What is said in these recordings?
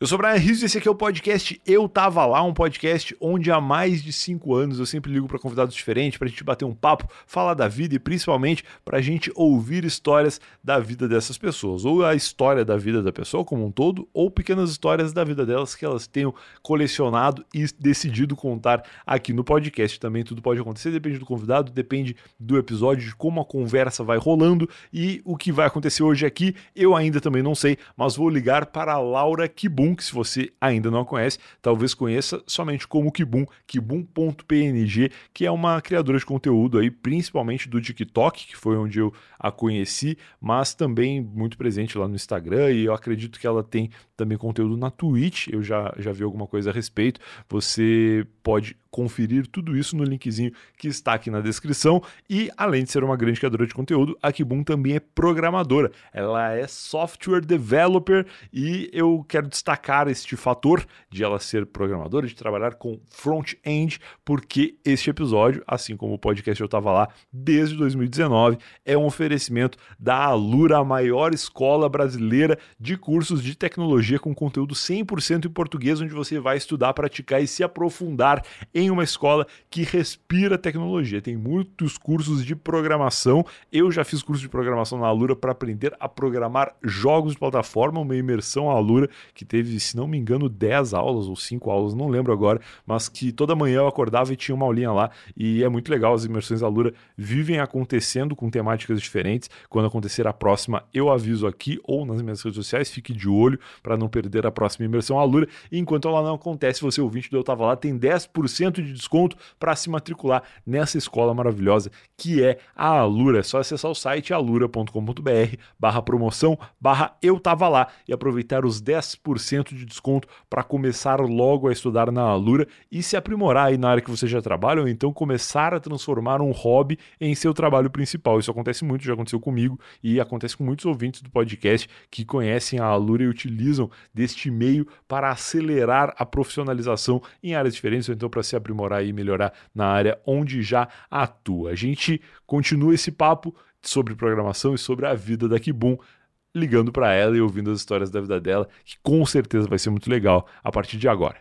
Eu sou o Brian Rizzo e esse aqui é o podcast Eu Tava Lá, um podcast onde há mais de cinco anos eu sempre ligo para convidados diferentes, para a gente bater um papo, falar da vida e principalmente para a gente ouvir histórias da vida dessas pessoas, ou a história da vida da pessoa como um todo, ou pequenas histórias da vida delas que elas tenham colecionado e decidido contar aqui no podcast. Também tudo pode acontecer, depende do convidado, depende do episódio, de como a conversa vai rolando e o que vai acontecer hoje aqui, eu ainda também não sei, mas vou ligar para a Laura Kibum Kibum, que se você ainda não conhece, talvez conheça somente como Kibum, kibum.png, que é uma criadora de conteúdo aí, principalmente do TikTok, que foi onde eu a conheci, mas também muito presente lá no Instagram e eu acredito que ela tem também conteúdo na Twitch, eu já, já vi alguma coisa a respeito. Você pode conferir tudo isso no linkzinho que está aqui na descrição. E além de ser uma grande criadora de conteúdo, a Kibum também é programadora. Ela é software developer e eu quero destacar este fator de ela ser programadora, de trabalhar com front-end, porque este episódio, assim como o podcast eu estava lá desde 2019, é um oferecimento da Alura, a maior escola brasileira de cursos de tecnologia com conteúdo 100% em português, onde você vai estudar, praticar e se aprofundar em uma escola que respira tecnologia. Tem muitos cursos de programação. Eu já fiz curso de programação na Alura para aprender a programar jogos de plataforma, uma imersão à Alura que teve, se não me engano, 10 aulas ou 5 aulas, não lembro agora, mas que toda manhã eu acordava e tinha uma aulinha lá e é muito legal. As imersões Alura vivem acontecendo com temáticas diferentes. Quando acontecer a próxima, eu aviso aqui ou nas minhas redes sociais, fique de olho para não perder a próxima imersão Alura. E enquanto ela não acontece, você ouvinte do Eu Tava Lá tem 10% de desconto para se matricular nessa escola maravilhosa que é a Alura. É só acessar o site alura.com.br barra promoção barra Eu Tava Lá e aproveitar os 10% de desconto para começar logo a estudar na Alura e se aprimorar aí na área que você já trabalha ou então começar a transformar um hobby em seu trabalho principal. Isso acontece muito, já aconteceu comigo e acontece com muitos ouvintes do podcast que conhecem a Alura e utilizam deste meio para acelerar a profissionalização em áreas diferentes ou então para se aprimorar e melhorar na área onde já atua. A gente continua esse papo sobre programação e sobre a vida da Kibum ligando para ela e ouvindo as histórias da vida dela, que com certeza vai ser muito legal a partir de agora.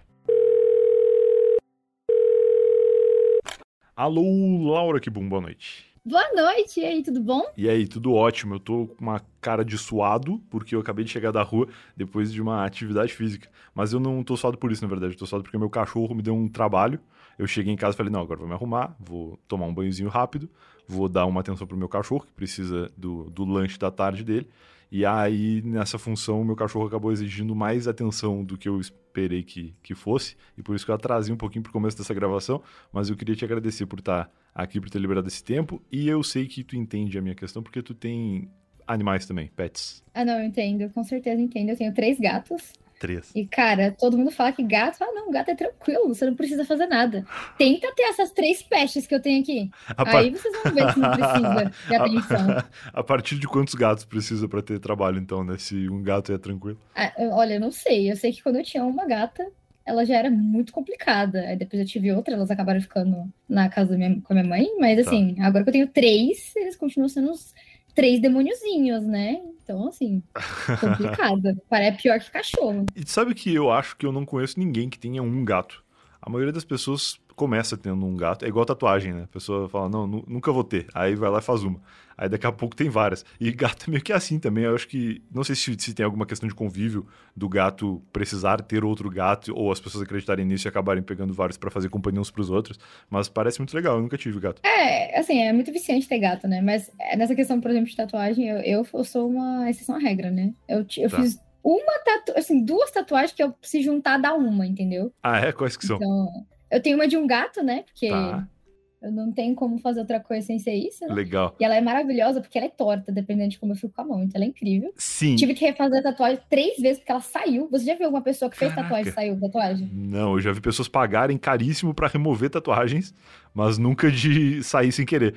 Alô, Laura Kibum, boa noite. Boa noite, e aí, tudo bom? E aí, tudo ótimo. Eu tô com uma cara de suado, porque eu acabei de chegar da rua depois de uma atividade física. Mas eu não tô suado por isso, na verdade. Eu tô suado porque meu cachorro me deu um trabalho. Eu cheguei em casa e falei, não, agora vou me arrumar, vou tomar um banhozinho rápido, vou dar uma atenção pro meu cachorro, que precisa do, do lanche da tarde dele. E aí, nessa função, meu cachorro acabou exigindo mais atenção do que eu esperei que, que fosse. E por isso que eu atrasei um pouquinho pro começo dessa gravação. Mas eu queria te agradecer por estar aqui, por ter liberado esse tempo. E eu sei que tu entende a minha questão, porque tu tem animais também, pets. Ah, não, eu entendo, com certeza entendo. Eu tenho três gatos. Três. E, cara, todo mundo fala que gato, ah, não, gato é tranquilo, você não precisa fazer nada. Tenta ter essas três pestes que eu tenho aqui. A Aí vocês vão ver se não precisa de atenção. A partir de quantos gatos precisa para ter trabalho, então, né? Se um gato é tranquilo. Ah, olha, eu não sei. Eu sei que quando eu tinha uma gata, ela já era muito complicada. Aí depois eu tive outra, elas acabaram ficando na casa minha, com a minha mãe. Mas Tá. assim, agora que eu tenho três, eles continuam sendo os três demôniozinhos, né? Então, assim, complicado. Parece pior que cachorro. E sabe que eu acho que eu não conheço ninguém que tenha um gato. A maioria das pessoas começa tendo um gato. É igual tatuagem, né? A pessoa fala, não, nu- nunca vou ter. Aí vai lá e faz uma. Aí daqui a pouco tem várias. E gato é meio que assim também. Eu acho que. Não sei se, se tem alguma questão de convívio do gato precisar ter outro gato, ou as pessoas acreditarem nisso e acabarem pegando vários pra fazer companhia uns pros outros. Mas parece muito legal. Eu nunca tive gato. É, assim, é muito viciante ter gato, né? Mas é, nessa questão, por exemplo, de tatuagem, eu, eu, eu sou uma exceção à regra, né? Eu, eu Tá. fiz uma tatuagem, assim, duas tatuagens que eu se juntar dá uma, entendeu? Ah, é? Quais que são? Então, eu tenho uma de um gato, né? Porque Tá. eu não tenho como fazer outra coisa sem ser isso, né? Legal. E ela é maravilhosa porque ela é torta, dependendo de como eu fico com a mão. Então ela é incrível. Sim. Tive que refazer a tatuagem três vezes porque ela saiu. Você já viu alguma pessoa que fez Caraca. tatuagem e saiu da tatuagem? Não, eu já vi pessoas pagarem caríssimo pra remover tatuagens, mas nunca de sair sem querer.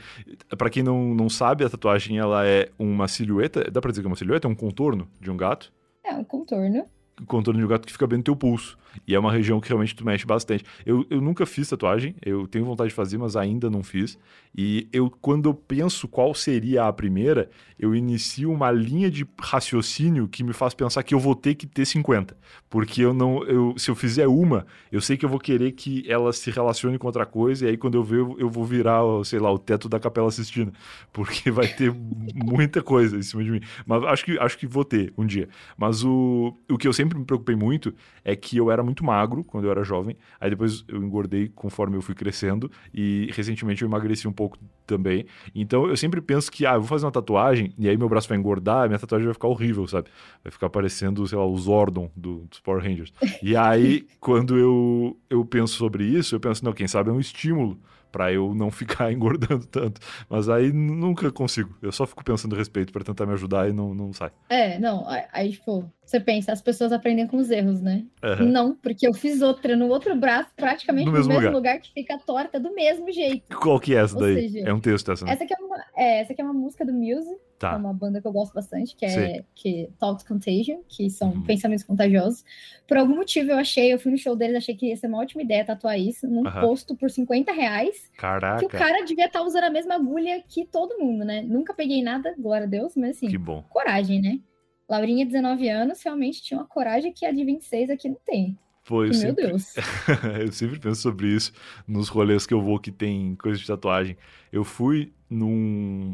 Pra quem não, não sabe, a tatuagem ela é uma silhueta, dá pra dizer que é uma silhueta? É um contorno de um gato? É um contorno. O contorno de um gato que fica bem no teu pulso. E é uma região que realmente tu mexe bastante. Eu, eu nunca fiz tatuagem, eu tenho vontade de fazer, mas ainda não fiz. E eu, quando eu penso qual seria a primeira, eu inicio uma linha de raciocínio que me faz pensar que eu vou ter que ter 50. Porque eu não. Eu, se eu fizer uma, eu sei que eu vou querer que ela se relacione com outra coisa, e aí quando eu ver, eu, vou virar, sei lá, o teto da Capela Sistina. Porque vai ter muita coisa em cima de mim. Mas acho que, acho que vou ter um dia. Mas o, o que eu sempre me preocupei muito é que eu era muito magro quando eu era jovem. Aí depois eu engordei conforme eu fui crescendo. E recentemente eu emagreci um pouco também. Então eu sempre penso que, ah, eu vou fazer uma tatuagem e aí meu braço vai engordar, minha tatuagem vai ficar horrível, sabe? Vai ficar parecendo, sei lá, o Zordon do, dos Power Rangers. E aí, quando eu, eu penso sobre isso, eu penso, não, quem sabe é um estímulo para eu não ficar engordando tanto. Mas aí nunca consigo. Eu só fico pensando a respeito para tentar me ajudar e não, não sai. É, não. Aí, tipo, você pensa, as pessoas aprendem com os erros, né? Uhum. Não, porque eu fiz outra no outro braço, praticamente no, no mesmo, lugar. lugar. que fica torta do mesmo jeito. Qual que é essa Ou daí? Seja, é um texto essa, né? Essa aqui é uma, é, essa aqui é uma música do Muse. Tá. É uma banda que eu gosto bastante, que é que Talks Contagion, que são uhum. pensamentos contagiosos. Por algum motivo eu achei, eu fui no show deles, achei que ia ser uma ótima ideia tatuar isso num uhum. posto por 50 reais. Caraca. Que o cara devia estar tá usando a mesma agulha que todo mundo, né? Nunca peguei nada, glória a Deus, mas assim. Que bom. Coragem, né? Laurinha, 19 anos, realmente tinha uma coragem que a de 26 aqui não tem. Pô, eu sempre, Meu Deus. eu sempre penso sobre isso nos rolês que eu vou que tem coisa de tatuagem. Eu fui num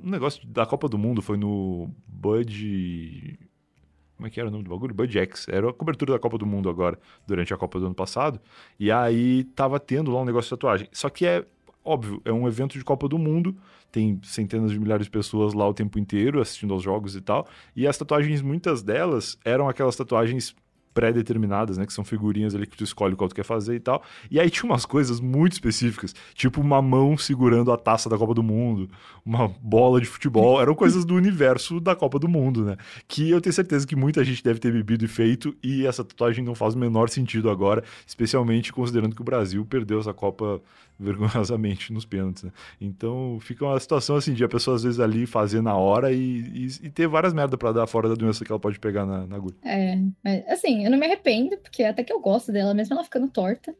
um negócio da Copa do Mundo, foi no Bud. Como é que era o nome do bagulho? Bud X. Era a cobertura da Copa do Mundo agora, durante a Copa do ano passado. E aí tava tendo lá um negócio de tatuagem. Só que é óbvio, é um evento de Copa do Mundo, tem centenas de milhares de pessoas lá o tempo inteiro assistindo aos jogos e tal. E as tatuagens, muitas delas, eram aquelas tatuagens pré-determinadas, né? Que são figurinhas ali que tu escolhe qual tu quer fazer e tal. E aí tinha umas coisas muito específicas, tipo uma mão segurando a taça da Copa do Mundo, uma bola de futebol, eram coisas do universo da Copa do Mundo, né? Que eu tenho certeza que muita gente deve ter bebido e feito, e essa tatuagem não faz o menor sentido agora, especialmente considerando que o Brasil perdeu essa Copa vergonhosamente nos pênaltis, né? Então fica uma situação assim de a pessoa às vezes ali fazer na hora e, e, e ter várias merdas para dar fora da doença que ela pode pegar na, na agulha. É, assim, eu não me arrependo, porque até que eu gosto dela, mesmo ela ficando torta.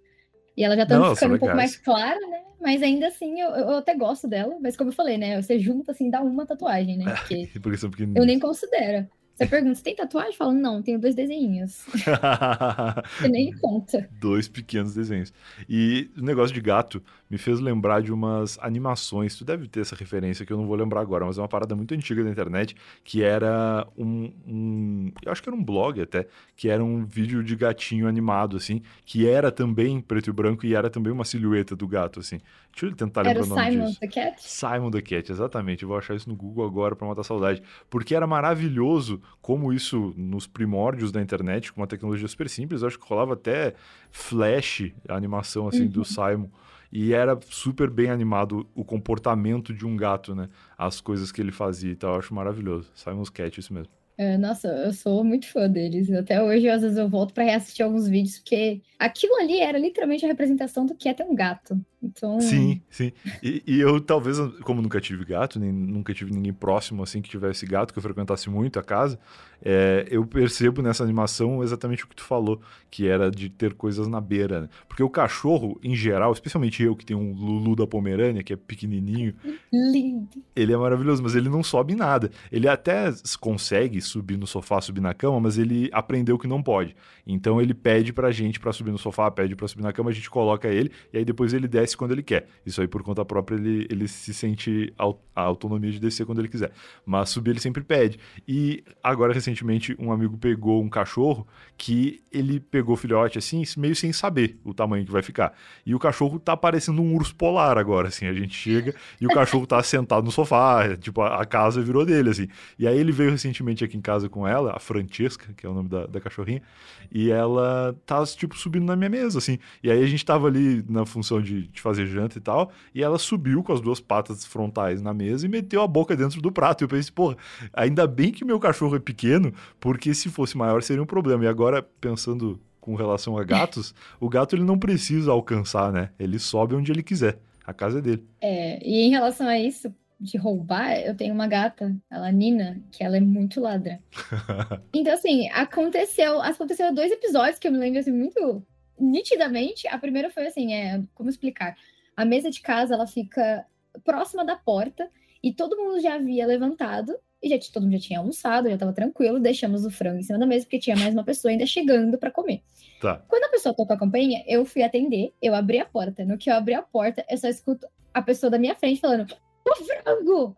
E ela já tá ficando um pouco mais clara, né? Mas ainda assim, eu, eu até gosto dela. Mas como eu falei, né? Você junta, assim, dá uma tatuagem, né? Porque, porque são eu nem considero. Você pergunta, você tem tatuagem? Fala, não, tenho dois desenhos. você nem conta. Dois pequenos desenhos. E o negócio de gato me fez lembrar de umas animações. Tu deve ter essa referência que eu não vou lembrar agora, mas é uma parada muito antiga da internet que era um, um. eu acho que era um blog até, que era um vídeo de gatinho animado, assim, que era também preto e branco e era também uma silhueta do gato, assim. Deixa eu tentar lembrar era o nome Simon disso. the Cat? Simon the Cat, exatamente. Eu vou achar isso no Google agora para matar saudade. Porque era maravilhoso como isso, nos primórdios da internet, com uma tecnologia super simples, acho que rolava até Flash, a animação assim uhum. do Simon. E era super bem animado o comportamento de um gato, né? As coisas que ele fazia e tal. Eu acho maravilhoso. Simon's Cat, isso mesmo. É, nossa, eu sou muito fã deles. Até hoje, às vezes, eu volto para reassistir alguns vídeos, porque aquilo ali era literalmente a representação do que é ter um gato. Então... Sim, sim. E, e, eu, talvez, como nunca tive gato, nem nunca tive ninguém próximo assim que tivesse gato, que eu frequentasse muito a casa, é, eu percebo nessa animação exatamente o que tu falou, que era de ter coisas na beira. Né? Porque o cachorro, em geral, especialmente eu que tenho um Lulu da Pomerânia, que é pequenininho. Lindo. Ele é maravilhoso, mas ele não sobe nada. Ele até consegue subir no sofá, subir na cama, mas ele aprendeu que não pode. Então ele pede pra gente pra subir no sofá, pede pra subir na cama, a gente coloca ele e aí depois ele desce quando ele quer. Isso aí por conta própria ele, ele se sente a autonomia de descer quando ele quiser. Mas subir ele sempre pede. E agora recentemente um amigo pegou um cachorro que ele pegou filhote assim, meio sem saber o tamanho que vai ficar. E o cachorro tá parecendo um urso polar agora, assim. A gente chega e o cachorro tá sentado no sofá, tipo, a, casa virou dele, assim. E aí ele veio recentemente aqui em casa com ela, a Francesca, que é o nome da, da cachorrinha, e ela tá, tipo, subindo na minha mesa, assim. E aí a gente tava ali na função de, de fazer janta e tal, e ela subiu com as duas patas frontais na mesa e meteu a boca dentro do prato. E eu pensei, porra, ainda bem que meu cachorro é pequeno, porque se fosse maior seria um problema. E agora, pensando com relação a gatos, o gato ele não precisa alcançar, né? Ele sobe onde ele quiser. A casa é dele. É, e em relação a isso, de roubar, eu tenho uma gata, ela Nina, que ela é muito ladra. então, assim, aconteceu, aconteceu dois episódios que eu me lembro assim, muito nitidamente. A primeira foi assim, é, como explicar? A mesa de casa, ela fica próxima da porta e todo mundo já havia levantado e já todo mundo já tinha almoçado, já estava tranquilo, deixamos o frango em cima da mesa porque tinha mais uma pessoa ainda chegando para comer. Tá. Quando a pessoa tocou a campainha, eu fui atender, eu abri a porta. No que eu abri a porta, eu só escuto a pessoa da minha frente falando: "O frango!"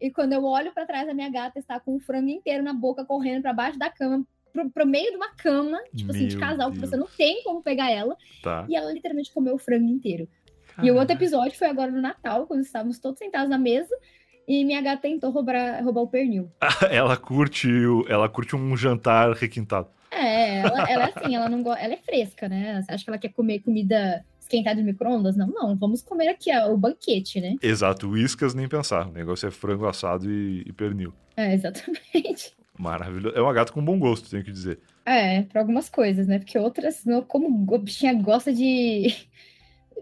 E quando eu olho para trás, a minha gata está com o frango inteiro na boca correndo para baixo da cama, pro, pro meio de uma cama, tipo Meu assim, de casal, Deus. que você não tem como pegar ela. Tá. E ela literalmente comeu o frango inteiro. E o outro episódio foi agora no Natal, quando estávamos todos sentados na mesa. E minha gata tentou roubar, roubar o pernil. ela curte ela curte um jantar requintado. É, ela, ela é assim, ela não gosta. Ela é fresca, né? Você acha que ela quer comer comida esquentada de micro-ondas? Não, não. Vamos comer aqui ó, o banquete, né? Exato, uíscas nem pensar. O negócio é frango assado e, e pernil. É, exatamente. Maravilhoso. É uma gata com bom gosto, tenho que dizer. É, para algumas coisas, né? Porque outras, como a bichinha gosta de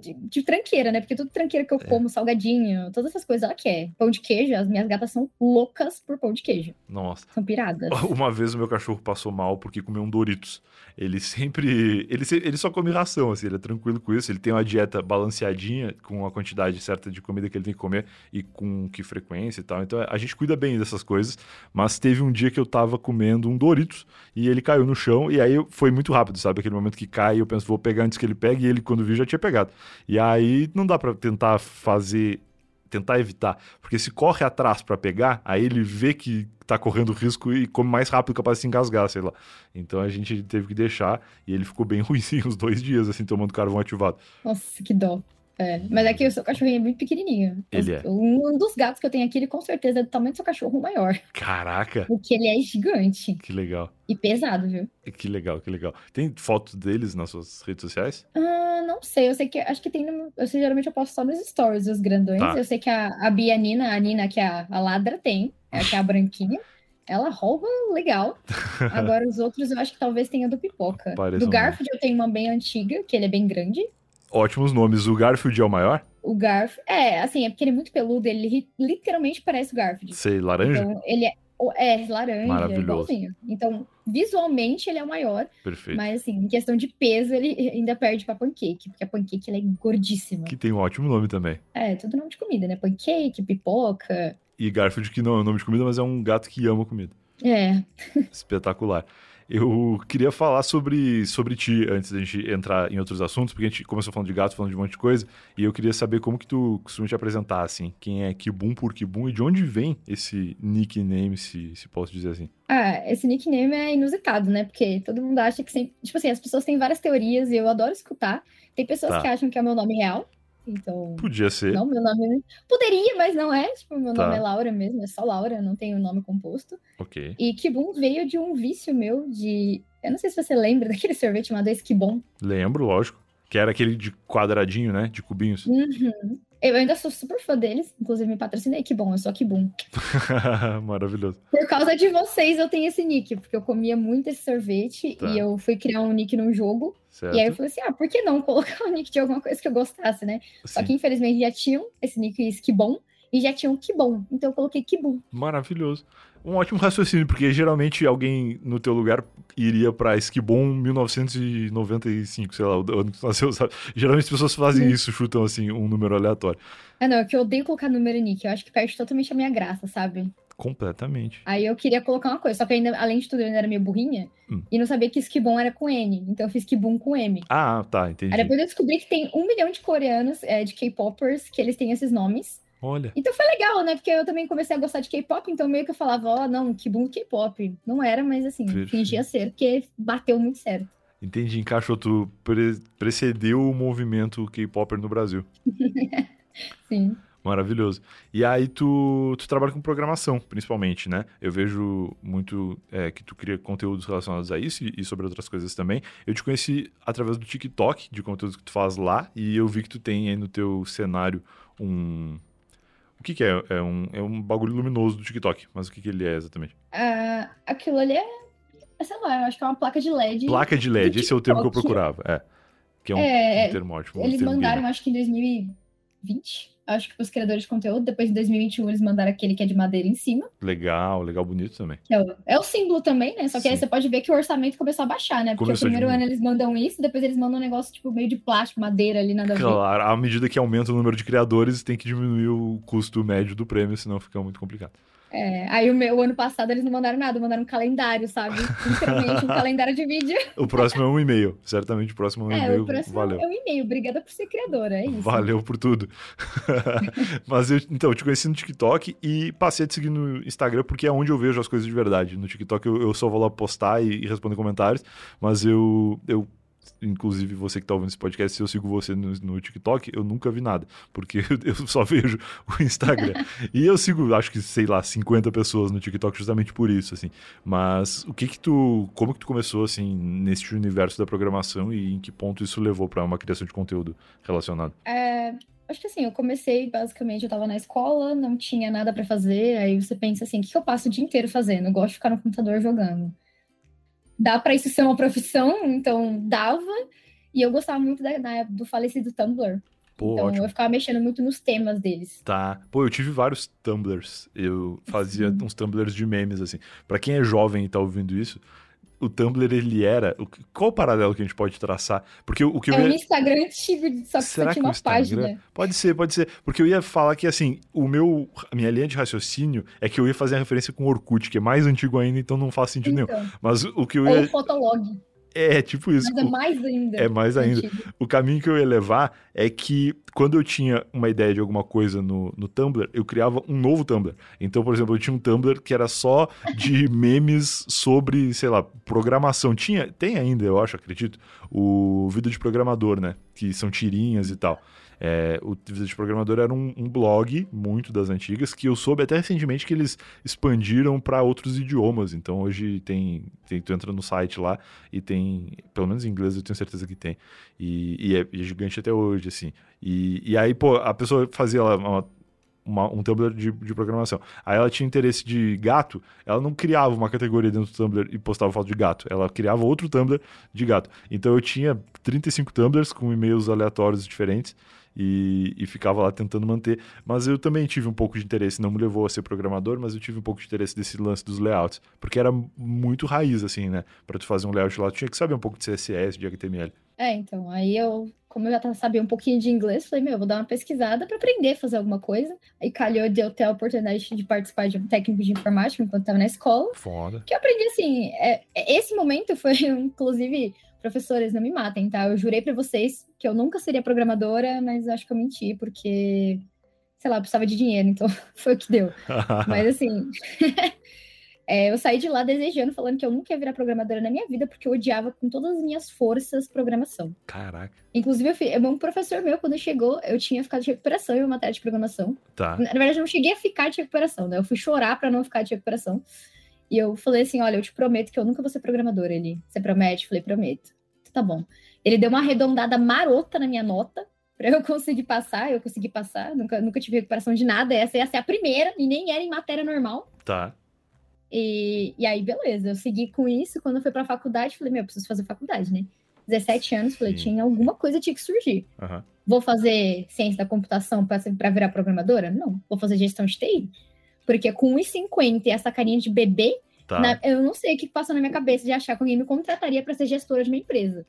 de, de, tranqueira, né? Porque tudo tranqueira que eu é. como, salgadinho, todas essas coisas ela quer. Pão de queijo, as minhas gatas são loucas por pão de queijo. Nossa. São piradas. Uma vez o meu cachorro passou mal porque comeu um Doritos. Ele sempre. Ele, ele só come ração, assim, ele é tranquilo com isso. Ele tem uma dieta balanceadinha, com a quantidade certa de comida que ele tem que comer e com que frequência e tal. Então a gente cuida bem dessas coisas. Mas teve um dia que eu tava comendo um Doritos e ele caiu no chão. E aí foi muito rápido, sabe? Aquele momento que cai, eu penso, vou pegar antes que ele pegue. E ele, quando viu, já tinha pegado. E aí não dá para tentar fazer tentar evitar, porque se corre atrás para pegar, aí ele vê que tá correndo risco e come mais rápido, capaz de se engasgar, sei lá. Então a gente teve que deixar e ele ficou bem ruimzinho uns dois dias, assim, tomando carvão ativado. Nossa, que dó. É, mas é que o seu cachorrinho é muito pequenininho. Ele é. Um dos gatos que eu tenho aqui, ele com certeza é do tamanho do seu cachorro maior. Caraca! Porque ele é gigante. Que legal. E pesado, viu? Que legal, que legal. Tem fotos deles nas suas redes sociais? Ah, não sei. Eu sei que. Acho que tem. No, eu sei, geralmente eu posto só nos stories, os grandões. Tá. Eu sei que a, a Bia Nina, a Nina, que é a, a ladra, tem. É que é a branquinha. Ela rouba legal. Agora os outros eu acho que talvez tenha do pipoca. Parece do Garfield eu tenho uma bem antiga, que ele é bem grande ótimos nomes. O Garfield é o maior? O Garfield. É, assim, é porque ele é muito peludo, ele literalmente parece o Garfield. Sei, laranja? Então, ele é. É, laranja, Maravilhoso. Então, visualmente ele é o maior. Perfeito. Mas, assim, em questão de peso, ele ainda perde pra pancake, porque a pancake ela é gordíssima. Que tem um ótimo nome também. É, tudo nome de comida, né? Pancake, pipoca. E Garfield, que não é um nome de comida, mas é um gato que ama comida. É. Espetacular. Eu queria falar sobre, sobre ti antes da gente entrar em outros assuntos, porque a gente começou falando de gato, falando de um monte de coisa, e eu queria saber como que tu costuma te apresentar, assim. Quem é Kibum por Kibum e de onde vem esse nickname, se, se posso dizer assim? Ah, esse nickname é inusitado, né? Porque todo mundo acha que sempre. Tipo assim, as pessoas têm várias teorias e eu adoro escutar. Tem pessoas tá. que acham que é o meu nome real. Então. Podia ser. Não, meu nome. Poderia, mas não é. Tipo, meu tá. nome é Laura mesmo, é só Laura, não tenho nome composto. Ok. E Kibum veio de um vício meu de. Eu não sei se você lembra daquele sorvete chamado Esquibom. Lembro, lógico. Que era aquele de quadradinho, né? De cubinhos. Uhum. Eu ainda sou super fã deles, inclusive me patrocinei, que bom, eu sou que bom. Maravilhoso. Por causa de vocês eu tenho esse nick, porque eu comia muito esse sorvete tá. e eu fui criar um nick num jogo. Certo. E aí eu falei assim: ah, por que não colocar o nick de alguma coisa que eu gostasse, né? Sim. Só que infelizmente já tinham esse nick que bom e já tinham que bom. Então eu coloquei que bom. Maravilhoso. Um ótimo raciocínio, porque geralmente alguém no teu lugar iria pra Esquibon 1995, sei lá, o ano que nasceu, sabe? Geralmente as pessoas fazem Sim. isso, chutam assim um número aleatório. Ah, não, é que eu odeio colocar número nick, eu acho que perde totalmente a minha graça, sabe? Completamente. Aí eu queria colocar uma coisa, só que ainda, além de tudo, eu ainda era meio burrinha hum. e não sabia que Esquibon era com N, então eu fiz Kibum com M. Ah, tá, entendi. Aí depois eu descobri que tem um milhão de coreanos, é, de K-popers, que eles têm esses nomes. Olha. Então foi legal, né? Porque eu também comecei a gostar de K-pop, então meio que eu falava, ó, oh, não, que bom K-pop. Não era, mas assim, Perfeito. fingia ser, porque bateu muito certo. Entendi, encaixou, tu pre precedeu o movimento K-Popper no Brasil. Sim. Maravilhoso. E aí tu, tu trabalha com programação, principalmente, né? Eu vejo muito é, que tu cria conteúdos relacionados a isso e, e, sobre outras coisas também. Eu te conheci através do TikTok, de conteúdos que tu faz lá, e eu vi que tu tem aí no teu cenário um, o que, que é? É um, é um bagulho luminoso do TikTok, mas o que, que ele é exatamente? Uh, aquilo ali é, é, sei lá, eu acho que é uma placa de LED. Placa de LED, esse é o termo que eu procurava, é. Que é um, é, um termo ótimo. Eles mandaram, acho que em 2000 2020, acho que os criadores de conteúdo. Depois de 2021, eles mandaram aquele que é de madeira em cima. Legal, legal, bonito também. É o, é o símbolo também, né? Só que Sim. aí você pode ver que o orçamento começou a baixar, né? Porque começou o primeiro ano eles mandam isso, depois eles mandam um negócio tipo meio de plástico, madeira ali, nada a ver. Claro, à medida que aumenta o número de criadores, tem que diminuir o custo médio do prêmio, senão fica muito complicado. É, aí o, meu, o ano passado eles não mandaram nada, mandaram um calendário, sabe? Literalmente um calendário de vídeo. O próximo é um e-mail, certamente o próximo é um é, e-mail. O próximo valeu. é um e-mail, obrigada por ser criadora, é isso. Valeu por tudo. Mas eu, então, eu te conheci no TikTok e passei a te seguir no Instagram porque é onde eu vejo as coisas de verdade. No TikTok eu, eu só vou lá postar e, e responder comentários, mas eu, eu inclusive você que está ouvindo esse podcast, se eu sigo você no, no, TikTok, eu nunca vi nada, porque eu só vejo o Instagram. e eu sigo, acho que, sei lá, 50 pessoas no TikTok justamente por isso, assim. Mas o que que tu, como que tu começou, assim, nesse universo da programação e em que ponto isso levou para uma criação de conteúdo relacionado? É, acho que assim, eu comecei, basicamente, eu estava na escola, não tinha nada para fazer, aí você pensa assim, o que, que eu passo o dia inteiro fazendo? Eu gosto de ficar no computador jogando dá para isso ser uma profissão, então dava. E eu gostava muito da, da do falecido Tumblr. Pô, então ótimo. eu ficava mexendo muito nos temas deles. Tá. Pô, eu tive vários Tumblrs. Eu fazia Sim. uns Tumblrs de memes, assim. Para quem é jovem e tá ouvindo isso, o Tumblr ele era. Qual o paralelo que a gente pode traçar? Porque o que é eu ia... um Instagram antigo, só que Será tinha uma página. Pode ser, pode ser. Porque eu ia falar que assim, o meu. A minha linha de raciocínio é que eu ia fazer a referência com o Orkut, que é mais antigo ainda, então não faz sentido então, nenhum. Mas o que eu ia. Ou o Fotolog. É, tipo isso. Mas é mais ainda. É mais ainda. Antigo. O caminho que eu ia levar é que quando eu tinha uma ideia de alguma coisa no, no Tumblr, eu criava um novo Tumblr. Então, por exemplo, eu tinha um Tumblr que era só de memes sobre, sei lá, programação. Tinha, tem ainda, eu acho, acredito, o Vida de Programador, né? Que são tirinhas e tal. É, o Vida de Programador era um, um, blog muito das antigas que eu soube até recentemente que eles expandiram para outros idiomas. Então hoje tem, tem, tu entra no site lá e tem, pelo menos em inglês eu tenho certeza que tem. E, e, é, é, gigante até hoje, assim. E, e aí, pô, a pessoa fazia lá uma, uma, um Tumblr de, de, programação. Aí ela tinha interesse de gato, ela não criava uma categoria dentro do Tumblr e postava foto de gato. Ela criava outro Tumblr de gato. Então eu tinha 35 Tumblrs com e-mails aleatórios diferentes e, e, ficava lá tentando manter. Mas eu também tive um pouco de interesse, não me levou a ser programador, mas eu tive um pouco de interesse desse lance dos layouts, porque era muito raiz, assim, né? Para tu fazer um layout lá, tu tinha que saber um pouco de CSS, de HTML. É, então, aí eu, como eu já sabia um pouquinho de inglês, falei, meu, vou dar uma pesquisada para aprender a fazer alguma coisa. Aí calhou de eu ter a oportunidade de participar de um técnico de informática enquanto estava na escola. Foda. Que eu aprendi, assim, é, esse momento foi, inclusive, professores, não me matem, tá? Eu jurei para vocês que eu nunca seria programadora, mas acho que eu menti, porque, sei lá, eu precisava de dinheiro, então foi o que deu. mas assim, é, eu saí de lá desejando, falando que eu nunca ia virar programadora na minha vida, porque eu odiava com todas as minhas forças programação. Caraca. Inclusive, eu fui, um professor meu, quando chegou, eu tinha ficado de recuperação em uma matéria de programação. Tá. Na verdade, eu não cheguei a ficar de recuperação, né? Eu fui chorar para não ficar de recuperação. E eu falei assim: olha, eu te prometo que eu nunca vou ser programador. Ele, você promete? Eu falei, prometo. Tá bom. Ele deu uma arredondada marota na minha nota para eu conseguir passar. Eu consegui passar, nunca, nunca tive recuperação de nada. Essa ia ser a primeira, e nem era em matéria normal. Tá. E, e aí, beleza, eu segui com isso. Quando eu fui pra faculdade, falei, meu, preciso fazer faculdade, né? 17 anos, falei, Sim. tinha alguma coisa tinha que surgir. Uhum. Vou fazer ciência da computação para virar programadora? Não. Vou fazer gestão de TI. Porque com 1,50 e essa carinha de bebê, tá. na, eu não sei o que passou na minha cabeça de achar que alguém me contrataria para ser gestora de uma empresa.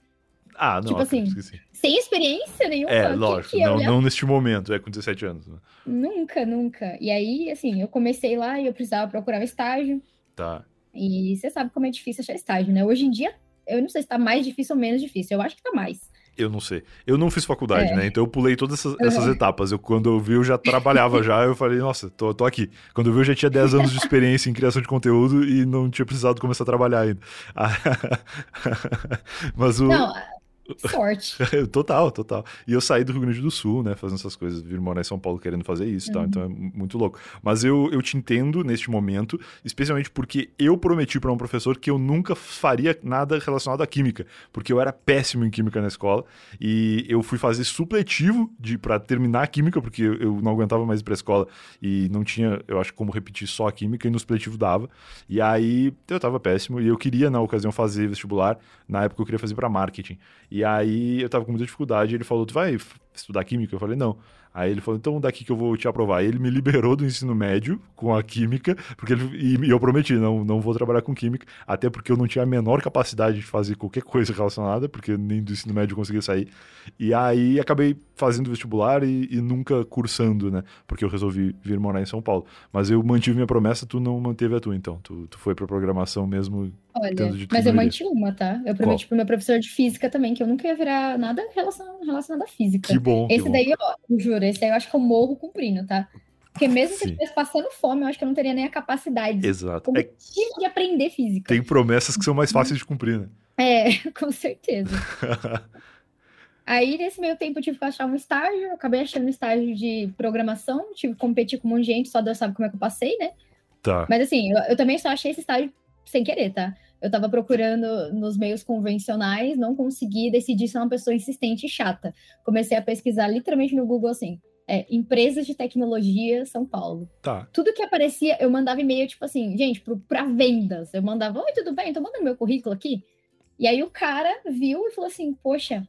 Ah, não. Tipo assim, sem experiência nenhuma. É, lógico. Que não, não neste momento, é com 17 anos. Né? Nunca, nunca. E aí, assim, eu comecei lá e eu precisava procurar um estágio. Tá. E você sabe como é difícil achar estágio, né? Hoje em dia, eu não sei se tá mais difícil ou menos difícil. Eu acho que tá mais. Eu não sei. Eu não fiz faculdade, é. né? Então eu pulei todas essas, essas uhum. etapas. Eu, quando eu vi, eu já trabalhava já. Eu falei, nossa, tô, tô aqui. Quando eu vi, eu já tinha 10 anos de experiência em criação de conteúdo e não tinha precisado começar a trabalhar ainda. Mas o. Não, Sorte. total, total. E eu saí do Rio Grande do Sul, né, fazendo essas coisas, vir morar em São Paulo querendo fazer isso uhum. tal, então é muito louco. Mas eu, eu te entendo neste momento, especialmente porque eu prometi para um professor que eu nunca faria nada relacionado à química, porque eu era péssimo em química na escola e eu fui fazer supletivo de para terminar a química, porque eu, eu não aguentava mais ir pra escola e não tinha, eu acho, como repetir só a química e no supletivo dava. E aí eu tava péssimo e eu queria, na ocasião, fazer vestibular. Na época eu queria fazer para marketing. E aí eu tava com muita dificuldade. E ele falou: Tu vai estudar química? Eu falei, não. Aí ele falou, então daqui que eu vou te aprovar. Aí ele me liberou do ensino médio com a química, porque ele, e eu prometi, não, não vou trabalhar com química, até porque eu não tinha a menor capacidade de fazer qualquer coisa relacionada, porque nem do ensino médio eu conseguia sair. E aí acabei fazendo vestibular e, e, nunca cursando, né? Porque eu resolvi vir morar em São Paulo. Mas eu mantive minha promessa, tu não manteve a tua, então. Tu, tu foi pra programação mesmo. Olha, mas eu mantive uma, tá? Eu prometi Qual? pro meu professor de física também, que eu nunca ia virar nada relacionado, relacionado à física. Que bom. Esse que daí, bom. ó, eu juro, esse aí eu acho que eu morro cumprindo, tá? Porque mesmo se eu estivesse passando fome, eu acho que eu não teria nem a capacidade Exato. É... de aprender física. Tem promessas que são mais fáceis de cumprir, né? É, com certeza. Aí, nesse meio tempo, eu tive que achar um estágio. Eu acabei achando um estágio de programação. Tive que competir com um monte de gente, só Deus sabe como é que eu passei, né? Tá. Mas assim, eu, eu também só achei esse estágio sem querer, tá? Eu tava procurando nos meios convencionais, não consegui decidir ser uma pessoa insistente e chata. Comecei a pesquisar literalmente no Google assim. É, empresas de tecnologia São Paulo. Tá. Tudo que aparecia, eu mandava e-mail, tipo assim, gente, para vendas. Eu mandava, oi, tudo bem? Tô mandando meu currículo aqui. E aí o cara viu e falou assim, poxa,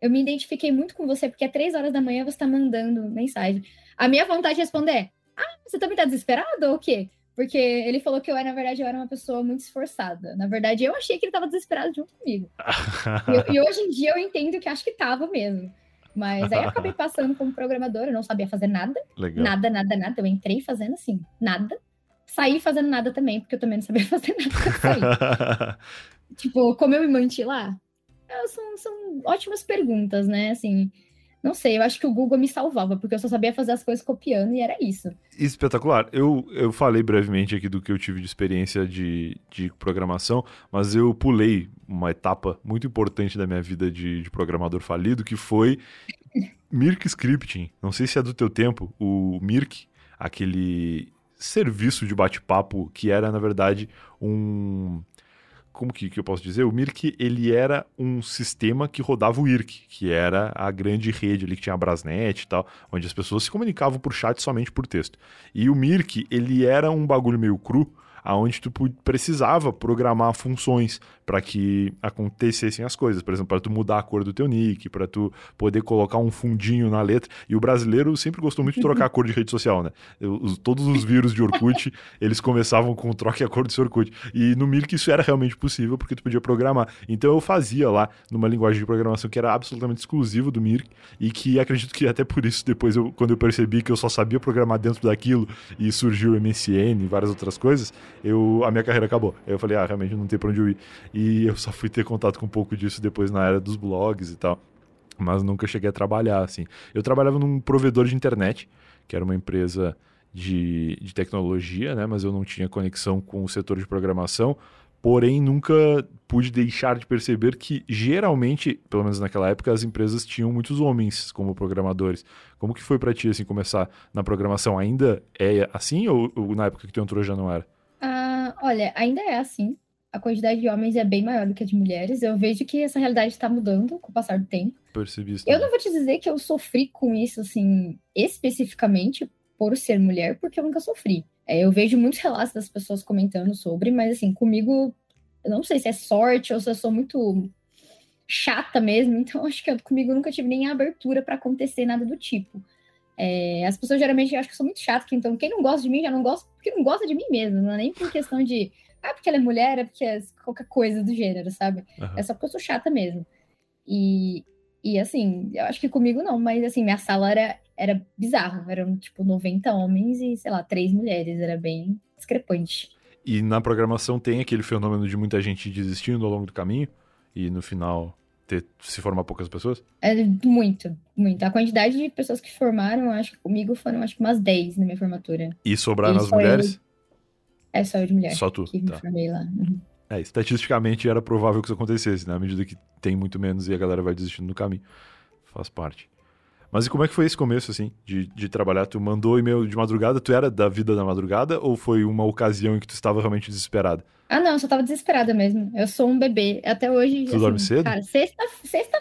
eu me identifiquei muito com você, porque é três horas da manhã você está mandando mensagem. A minha vontade de responder é: Ah, você também está desesperado ou o quê? Porque ele falou que eu, na verdade, eu era uma pessoa muito esforçada. Na verdade, eu achei que ele estava desesperado junto comigo. e, e, hoje em dia eu entendo que acho que estava mesmo. Mas aí eu acabei passando como programadora, eu não sabia fazer nada. Legal. Nada, nada, nada. Eu entrei fazendo assim, nada. Saí fazendo nada também, porque eu também não sabia fazer nada. tipo, como eu me manti lá, é, são, são ótimas perguntas, né? Assim, não sei, eu acho que o Google me salvava, porque eu só sabia fazer as coisas copiando e era isso. Espetacular. Eu, eu falei brevemente aqui do que eu tive de experiência de, de programação, mas eu pulei uma etapa muito importante da minha vida de, de programador falido, que foi Mirk Scripting. Não sei se é do teu tempo, o Mirk, aquele serviço de bate-papo que era, na verdade, um como que, que eu posso dizer? O Mirk, ele era um sistema que rodava o IRC, que era a grande rede ali que tinha a Brasnet e tal, onde as pessoas se comunicavam por chat somente por texto. E o Mirk, ele era um bagulho meio cru, aonde tu precisava programar funções para que acontecessem as coisas, por exemplo, para tu mudar a cor do teu nick, para tu poder colocar um fundinho na letra. E o brasileiro sempre gostou muito de trocar a cor de rede social, né? Os, todos os vírus de Orkut, eles começavam com troque a cor do seu Orkut. E no Mirk isso era realmente possível porque tu podia programar. Então eu fazia lá numa linguagem de programação que era absolutamente exclusiva do Mirk e que acredito que até por isso depois eu, quando eu percebi que eu só sabia programar dentro daquilo e surgiu o MSN e várias outras coisas, eu, a minha carreira acabou. Aí eu falei, ah, realmente não tem pra onde eu ir. E eu só fui ter contato com um pouco disso depois na era dos blogs e tal. Mas nunca cheguei a trabalhar, assim. Eu trabalhava num provedor de internet, que era uma empresa de, de tecnologia, né? Mas eu não tinha conexão com o setor de programação. Porém, nunca pude deixar de perceber que, geralmente, pelo menos naquela época, as empresas tinham muitos homens como programadores. Como que foi para ti, assim, começar na programação? Ainda é assim ou, ou na época que tu entrou já não era? Olha, ainda é assim. A quantidade de homens é bem maior do que a de mulheres. Eu vejo que essa realidade está mudando com o passar do tempo. Percebi isso. Eu não vou te dizer que eu sofri com isso, assim, especificamente por ser mulher, porque eu nunca sofri. É, eu vejo muitos relatos das pessoas comentando sobre, mas, assim, comigo, eu não sei se é sorte ou se eu sou muito chata mesmo, então acho que eu, comigo nunca tive nem a abertura para acontecer nada do tipo. É, as pessoas geralmente acham que eu sou muito chata, então quem não gosta de mim já não gosta porque não gosta de mim mesmo, não é nem por questão de ah, porque ela é mulher, é porque é qualquer coisa do gênero, sabe? Uhum. É só porque eu sou chata mesmo. E, e assim, eu acho que comigo não, mas assim, minha sala era, era bizarro. Eram tipo 90 homens e, sei lá, três mulheres. Era bem discrepante. E na programação tem aquele fenômeno de muita gente desistindo ao longo do caminho e no final ter, se formar poucas pessoas? É muito, muito. A quantidade de pessoas que formaram, acho que comigo foram acho que umas 10 na minha formatura. E sobraram e as mulheres? Eu... É só eu de mulher. Só tu. Que tá. me formei lá. Uhum. É, estatisticamente era provável que isso acontecesse, né? À medida que tem muito menos e a galera vai desistindo no caminho. Faz parte. Mas e como é que foi esse começo, assim, de, de trabalhar? Tu mandou e-mail de madrugada, tu era da vida da madrugada ou foi uma ocasião em que tu estava realmente desesperada? Ah, não, eu só tava desesperada mesmo. Eu sou um bebê. Até hoje. Tu assim, dorme cedo? Cara, sexta-feira, sexta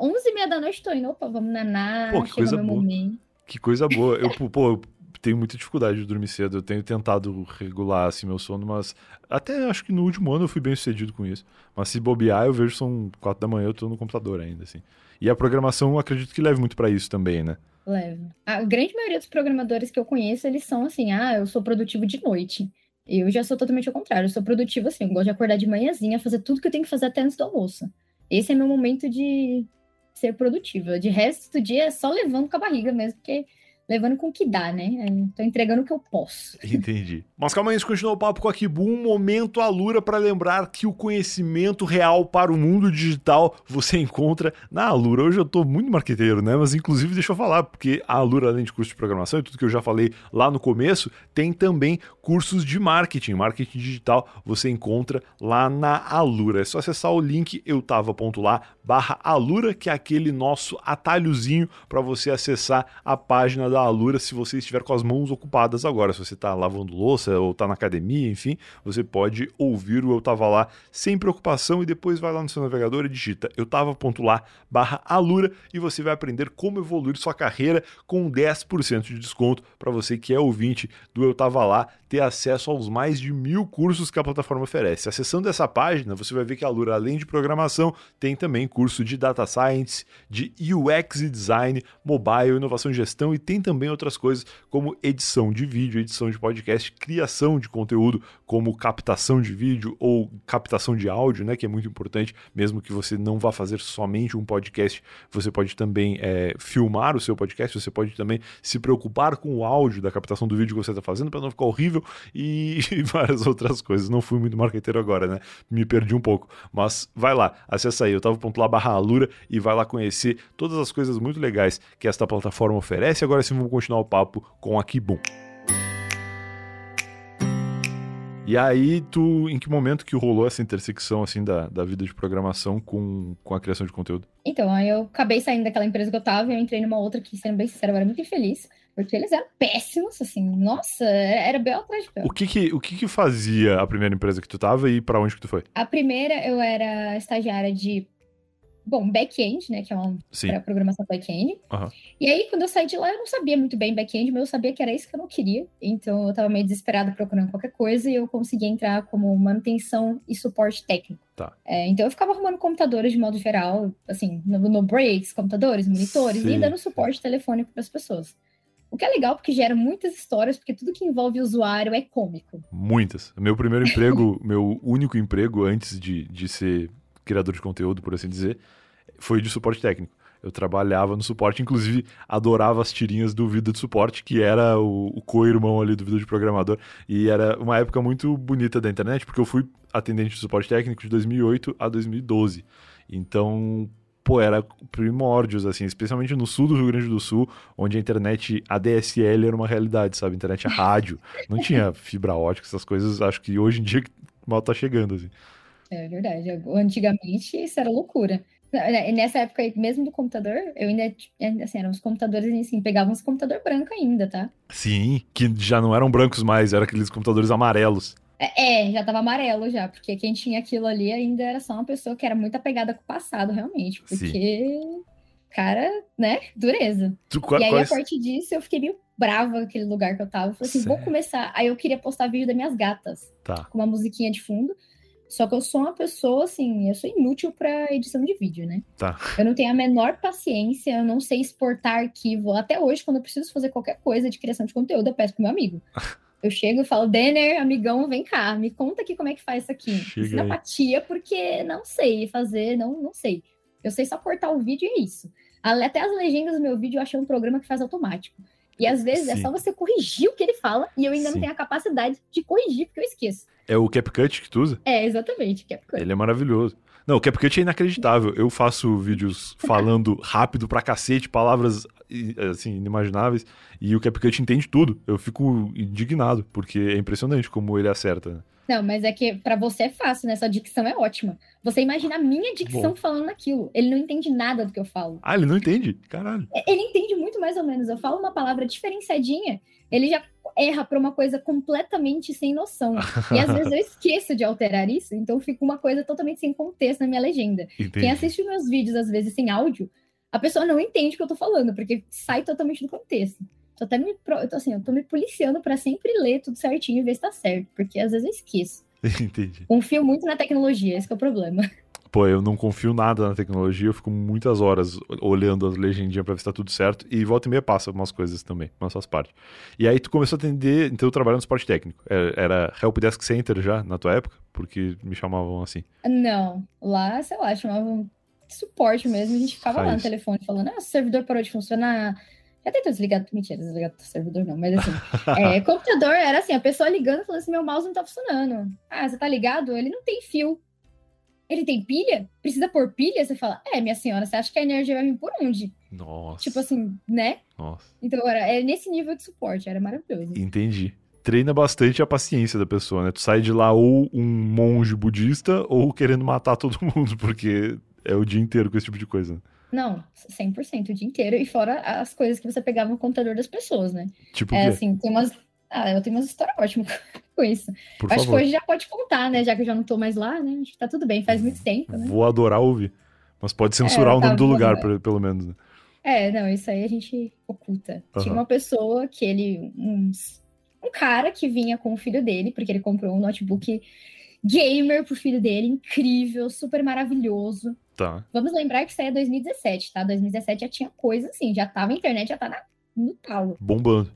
11 e meia da noite, tô indo. Opa, vamos nanar. Pô, que coisa boa. Momento. Que coisa boa. Eu, pô, tenho muita dificuldade de dormir cedo. Eu tenho tentado regular assim meu sono, mas até acho que no último ano eu fui bem sucedido com isso. Mas se bobear, eu vejo são quatro da manhã, eu tô no computador ainda, assim. E a programação, acredito que leve muito para isso também, né? Leva. A grande maioria dos programadores que eu conheço, eles são assim, ah, eu sou produtivo de noite. Eu já sou totalmente ao contrário, eu sou produtivo assim, eu gosto de acordar de manhãzinha, fazer tudo que eu tenho que fazer até antes do almoço. Esse é meu momento de ser produtiva. De resto do dia é só levando com a barriga mesmo, porque levando com o que dá, né? Tô entregando o que eu posso. Entendi. Mas calma aí, a gente continua o papo com a Kibu. Um momento Alura para lembrar que o conhecimento real para o mundo digital você encontra na Alura. Hoje eu tô muito marqueteiro, né? Mas inclusive deixa eu falar, porque a Alura, além de curso de programação e tudo que eu já falei lá no começo, tem também cursos de marketing. Marketing digital você encontra lá na Alura. É só acessar o link eutava.lá barra Alura, que é aquele nosso atalhozinho para você acessar a página da Alura se você estiver com as mãos ocupadas agora. Se você está lavando louça ou está na academia, enfim, você pode ouvir o Eu Tava Lá sem preocupação e depois vai lá no seu navegador e digita eu tava.lá barra Alura e você vai aprender como evoluir sua carreira com 10% de desconto para você que é ouvinte do Eu Tava Lá ter acesso aos mais de mil cursos que a plataforma oferece. Acessando essa página, você vai ver que a Alura, além de programação, tem também curso de Data Science, de UX e Design, Mobile, Inovação e Gestão e tem também outras coisas como edição de vídeo, edição de podcast, criação de conteúdo, como captação de vídeo ou captação de áudio, né, que é muito importante, mesmo que você não vá fazer somente um podcast, você pode também é, filmar o seu podcast, você pode também se preocupar com o áudio da captação do vídeo que você está fazendo para não ficar horrível e, e várias outras coisas. Não fui muito marqueteiro agora, né? Me perdi um pouco, mas vai lá, acessa aí, eu tava.lá barra Alura e vai lá conhecer todas as coisas muito legais que esta plataforma oferece. Agora sim vamos continuar o papo com a Kibum. E aí, tu, em que momento que rolou essa intersecção, assim, da, da vida de programação com, com a criação de conteúdo? Então, aí eu acabei saindo daquela empresa que eu tava e eu entrei numa outra que, sendo bem sincero, eu era muito infeliz, porque eles eram péssimos, assim, nossa, era bem atrás de bel. O que que, o que que fazia a primeira empresa que tu tava e para onde que tu foi? A primeira, eu era estagiária de bom, back-end, né? Que é uma programação back-end. Uhum. E aí, quando eu saí de lá, eu não sabia muito bem back-end, mas eu sabia que era isso que eu não queria. Então, eu tava meio desesperada procurando qualquer coisa e eu consegui entrar como manutenção e suporte técnico. Tá. É, então, eu ficava arrumando computadores de modo geral, assim, no, no breaks, computadores, monitores, Sim. e dando suporte telefônico para as pessoas. O que é legal, porque gera muitas histórias, porque tudo que envolve usuário é cômico. Muitas. Meu primeiro emprego, meu único emprego antes de, de ser criador de conteúdo, por assim dizer, foi de suporte técnico. Eu trabalhava no suporte, inclusive adorava as tirinhas do Vida de Suporte, que era o, o co-irmão ali do Vida de Programador. E era uma época muito bonita da internet, porque eu fui atendente de suporte técnico de 2008 a 2012. Então, pô, era primórdios, assim, especialmente no sul do Rio Grande do Sul, onde a internet ADSL era uma realidade, sabe? Internet a rádio. Não tinha fibra ótica, essas coisas, acho que hoje em dia mal tá chegando, assim. É verdade. Antigamente isso era loucura. Nessa época aí, mesmo do computador, eu ainda, assim, eram os computadores, assim, pegavam os computador branco ainda, tá? Sim, que já não eram brancos mais, eram aqueles computadores amarelos. É, já tava amarelo já, porque quem tinha aquilo ali ainda era só uma pessoa que era muito apegada com o passado, realmente, porque, Sim. cara, né, dureza. Tu, qual, e aí, quais... a partir disso, eu fiquei meio brava naquele lugar que eu tava, eu falei assim, Sério? vou começar, aí eu queria postar vídeo das minhas gatas, tá. com uma musiquinha de fundo, só que eu sou uma pessoa, assim, eu sou inútil para edição de vídeo, né? Tá. Eu não tenho a menor paciência, eu não sei exportar arquivo. Até hoje, quando eu preciso fazer qualquer coisa de criação de conteúdo, eu peço pro meu amigo. Eu chego e falo, Denner, amigão, vem cá, me conta aqui como é que faz isso aqui. Ensina pra tia, porque não sei fazer, não, não sei. Eu sei só cortar o vídeo e é isso. Até as legendas do meu vídeo eu achei um programa que faz automático. E às vezes é Sim. é só você corrigir o que ele fala e eu ainda Sim. não tenho a capacidade de corrigir porque eu esqueço. É o CapCut que tu usa? É, exatamente, CapCut. Ele é maravilhoso. Não, o CapCut é inacreditável. Eu faço vídeos falando rápido pra cacete, palavras assim, inimagináveis, e o CapCut entende tudo. Eu fico indignado, porque é impressionante como ele acerta. Né? Não, mas é que para você é fácil, né? Sua dicção é ótima. Você imagina a minha dicção Bom. falando aquilo. Ele não entende nada do que eu falo. Ah, ele não entende? Caralho. É, ele entende muito mais ou menos. Eu falo uma palavra diferenciadinha, ele já erra para uma coisa completamente sem noção. e às vezes eu esqueço de alterar isso, então fica uma coisa totalmente sem contexto na minha legenda. Entendi. Quem assiste meus vídeos, às vezes, sem áudio, a pessoa não entende o que eu tô falando, porque sai totalmente do contexto. Tô até me, eu tô, assim, eu tô me policiando para sempre ler tudo certinho e ver se tá certo, porque às vezes eu esqueço. Entendi. Confio muito na tecnologia, esse é o problema. Pô, eu não confio nada na tecnologia, eu fico muitas horas olhando as legendinhas pra ver se tá tudo certo. E volta e meia passa algumas coisas também, mas faz parte. E aí tu começou a atender, então eu trabalhando no suporte técnico. É, era Help Desk Center já, na tua época? Porque me chamavam assim. Não, lá, sei lá, chamavam suporte mesmo. A gente ficava Faz. lá no telefone falando, ah, o servidor parou de funcionar, já tentou desligar, mentira, desligar o servidor não, mas assim, é, computador era assim, a pessoa ligando e falando assim, meu mouse não tá funcionando. Ah, você tá ligado? Ele não tem fio. Ele tem pilha? Precisa pôr pilha? Você fala, é, minha senhora, você acha que a energia vai vir por onde? Nossa. Tipo assim, né? Nossa. Então, era, é nesse nível de suporte, era maravilhoso. Entendi. Treina bastante a paciência da pessoa, né? Tu sai de lá ou um monge budista ou querendo matar todo mundo, porque é o dia inteiro com esse tipo de coisa. Não, 100% o dia inteiro. E fora as coisas que você pegava no computador das pessoas, né? Tipo é, assim, tem umas ah, eu tenho umas histórias ótimas com isso. Por Acho favor. que hoje já pode contar, né? Já que eu já não tô mais lá, né? Acho que tá tudo bem, faz muito tempo, né? Vou adorar ouvir. Mas pode censurar é, o nome do lugar, pelo menos. Né? É, não, isso aí a gente oculta. Uhum. Tinha uma pessoa que ele. Um, um cara que vinha com o filho dele, porque ele comprou um notebook gamer pro filho dele, incrível, super maravilhoso. Tá. Vamos lembrar que isso aí é 2017, tá? 2017 já tinha coisa assim, já tava a internet, já tá na, no talo. Bombando.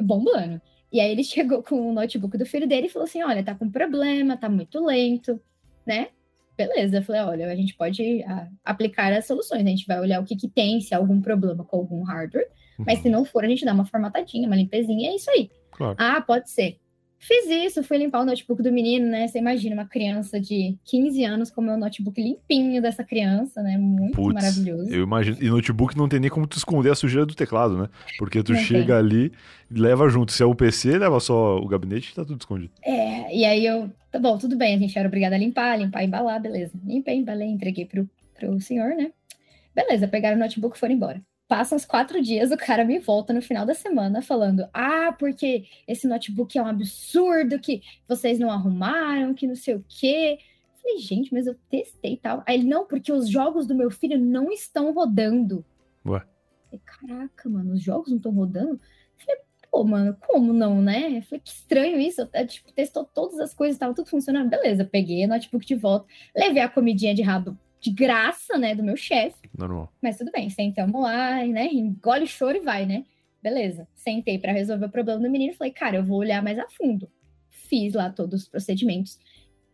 Bombando. E aí ele chegou com o notebook do filho dele e falou assim: olha, tá com problema, tá muito lento, né? Beleza, eu falei, olha, a gente pode a, ah, aplicar as soluções, a gente vai olhar o que, que tem, se há algum problema com algum hardware, uhum. mas se não for, a gente dá uma formatadinha, uma limpezinha, é isso aí. Claro. Ah, pode ser. Fiz isso, fui limpar o notebook do menino, né? Você imagina uma criança de 15 anos com o meu notebook limpinho dessa criança, né? Muito Puts, maravilhoso. Eu imagino. E notebook não tem nem como tu esconder a sujeira do teclado, né? Porque tu não chega tem. ali e leva junto. Se é o PC, leva só o gabinete e tá tudo escondido. É, e aí eu. Tá bom, tudo bem, a gente era obrigada a limpar, limpar, embalar, beleza. Limpei, embalei, entreguei pro, pro senhor, né? Beleza, pegaram o notebook e foram embora. Passam os quatro dias, o cara me volta no final da semana falando: Ah, porque esse notebook é um absurdo, que vocês não arrumaram, que não sei o quê. falei, gente, mas eu testei e tal. Aí ele, não, porque os jogos do meu filho não estão rodando. Ué. falei, Caraca, mano, os jogos não estão rodando? falei, pô, mano, como não, né? falei, que estranho isso. Eu, tipo, testou todas as coisas, tava tudo funcionando. Beleza, peguei o notebook de volta, levei a comidinha de rabo de graça, né, do meu chefe. Normal. Mas tudo bem, sentamos lá, né, engole o choro e vai, né? Beleza. Sentei para resolver o problema do menino e falei, cara, eu vou olhar mais a fundo. Fiz lá todos os procedimentos.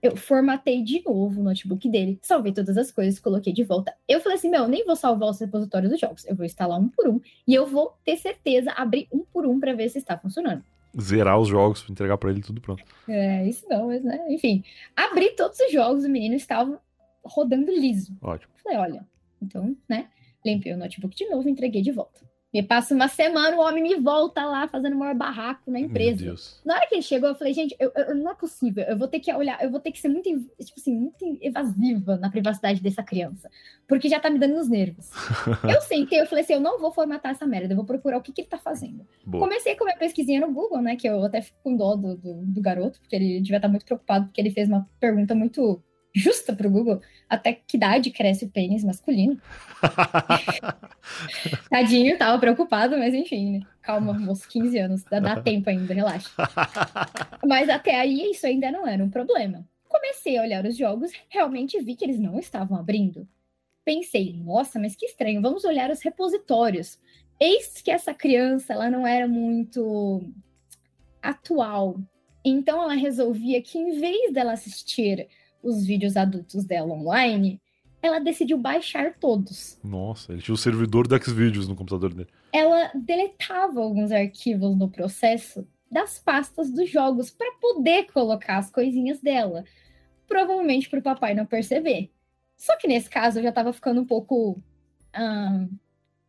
Eu formatei de novo o notebook dele, salvei todas as coisas, coloquei de volta. Eu falei assim, meu, nem vou salvar os repositórios dos jogos, eu vou instalar um por um e eu vou ter certeza abrir um por um para ver se está funcionando zerar os jogos, entregar para ele tudo pronto. É, isso não, mas né, enfim, abri todos os jogos, o menino estava rodando liso. Ótimo. Falei, olha, então, né? Limpei o notebook de novo, entreguei de volta. Me passa uma semana, o homem me volta lá fazendo o maior barraco na empresa. Na hora que ele chegou, eu falei, gente, eu, eu, não é possível. Eu vou ter que olhar, eu vou ter que ser muito, tipo assim, muito evasiva na privacidade dessa criança. Porque já tá me dando nos nervos. eu sentei, eu falei assim, eu não vou formatar essa merda, eu vou procurar o que, que ele tá fazendo. Boa. Comecei com a minha pesquisinha no Google, né? Que eu até fico com dó do, do, do garoto, porque ele devia estar tá muito preocupado, porque ele fez uma pergunta muito justa para o Google até que idade cresce o pênis masculino. Tadinho, tava preocupado, mas enfim, né? calma, moço, 15 anos, dá, dá tempo ainda, relaxa. mas até aí isso ainda não era um problema. Comecei a olhar os jogos, realmente vi que eles não estavam abrindo. Pensei, nossa, mas que estranho, vamos olhar os repositórios. Eis que essa criança, ela não era muito atual. Então ela resolvia que em vez dela assistir os vídeos adultos dela online, ela decidiu baixar todos. Nossa, ele tinha o servidor do Xvideos no computador dele. Ela deletava alguns arquivos no processo das pastas dos jogos para poder colocar as coisinhas dela. Provavelmente para o papai não perceber. Só que nesse caso eu já tava ficando um pouco hum,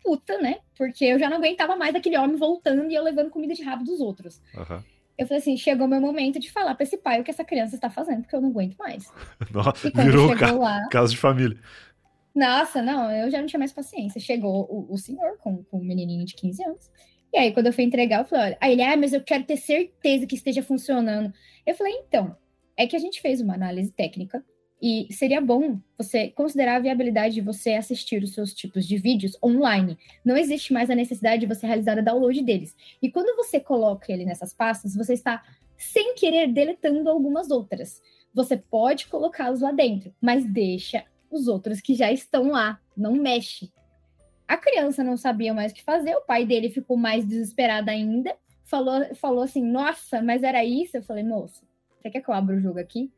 puta, né? Porque eu já não aguentava mais aquele homem voltando e eu levando comida de rabo dos outros. Uhum. Eu falei assim, chegou meu momento de falar para esse pai o que essa criança está fazendo, porque eu não aguento mais. Nossa, virou ca lá, caso de família. Nossa, não, eu já não tinha mais paciência. Chegou o, o senhor com, com um menininho de 15 anos. E aí, quando eu fui entregar, eu falei, olha, aí ele, ah, mas eu quero ter certeza que esteja funcionando. Eu falei, então, é que a gente fez uma análise técnica E seria bom você considerar a viabilidade de você assistir os seus tipos de vídeos online. Não existe mais a necessidade de você realizar o download deles. E quando você coloca ele nessas pastas, você está, sem querer, deletando algumas outras. Você pode colocá-los lá dentro, mas deixa os outros que já estão lá. Não mexe. A criança não sabia mais o que fazer, o pai dele ficou mais desesperado ainda. Falou, falou assim: Nossa, mas era isso? Eu falei: Moço, você quer que eu abra o jogo aqui?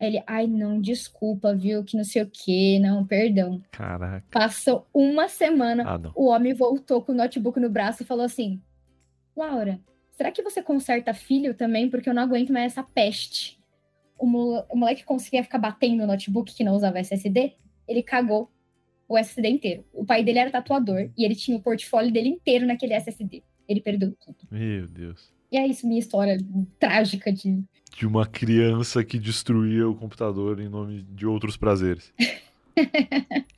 Ele, ai, não, desculpa, viu? Que não sei o quê, não, perdão. Caraca. Passou uma semana, Ah, o homem voltou com o notebook no braço e falou assim: Laura, será que você conserta filho também? Porque eu não aguento mais essa peste. O, o moleque conseguia ficar batendo no notebook que não usava SSD, ele cagou o SSD inteiro. O pai dele era tatuador e ele tinha o portfólio dele inteiro naquele SSD. Ele perdeu tudo. Meu Deus. E é isso, minha história trágica de. De uma criança que destruía o computador em nome de outros prazeres.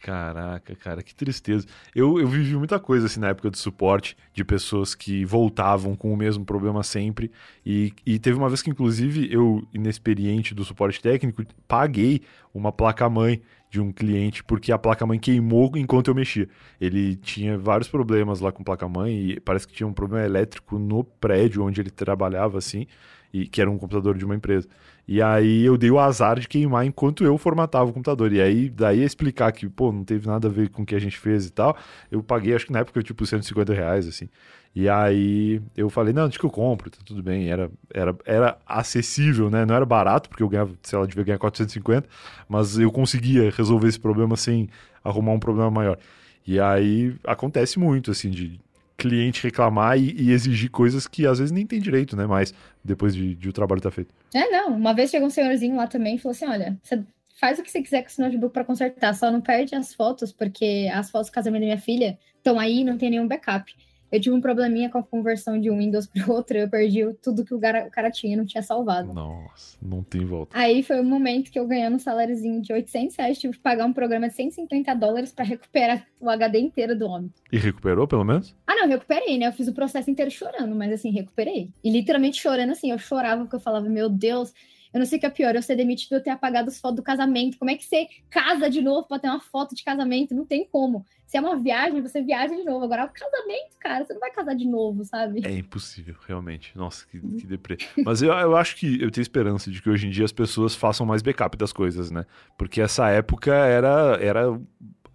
Caraca, cara, que tristeza. Eu, eu vivi muita coisa assim na época do suporte, de pessoas que voltavam com o mesmo problema sempre. E, e teve uma vez que, inclusive, eu, inexperiente do suporte técnico, paguei uma placa-mãe de um cliente porque a placa-mãe queimou enquanto eu mexia. Ele tinha vários problemas lá com placa-mãe e parece que tinha um problema elétrico no prédio onde ele trabalhava, assim, e que era um computador de uma empresa. E aí eu dei o azar de queimar enquanto eu formatava o computador. E aí, daí a explicar que, pô, não teve nada a ver com o que a gente fez e tal, eu paguei, acho que na época, tipo, 150 reais, assim. E aí eu falei, não, acho que eu compro, tá tudo bem. Era, era, era acessível, né? Não era barato, porque eu ganhava, sei lá, devia ganhar 450, mas eu conseguia resolver esse problema sem arrumar um problema maior. E aí acontece muito, assim, de cliente reclamar e, e exigir coisas que às vezes nem tem direito, né? Mas depois de, de o trabalho estar feito. É, não. Uma vez chegou um senhorzinho lá também e falou assim: olha, você faz o que você quiser com esse notebook para consertar, só não perde as fotos, porque as fotos do casamento da minha filha estão aí e não tem nenhum backup. Eu tive um probleminha com a conversão de um Windows para o outro, eu perdi tudo que o cara, o cara tinha, não tinha salvado. Nossa, não tem volta. Aí foi o momento que eu ganhando um saláriozinho de 800 reais, tive que pagar um programa de 150 dólares para recuperar o HD inteiro do homem. E recuperou, pelo menos? Ah, não, recuperei, né? Eu fiz o processo inteiro chorando, mas assim, recuperei. E literalmente chorando assim, eu chorava porque eu falava, meu Deus, eu não sei o que é pior, eu ser demitido eu ter apagado as fotos do casamento. Como é que você casa de novo pra ter uma foto de casamento? Não tem como. Se é uma viagem, você viaja de novo. Agora, o casamento, cara, você não vai casar de novo, sabe? É impossível, realmente. Nossa, que, que deprê. Mas eu, eu acho que eu tenho esperança de que hoje em dia as pessoas façam mais backup das coisas, né? Porque essa época era, era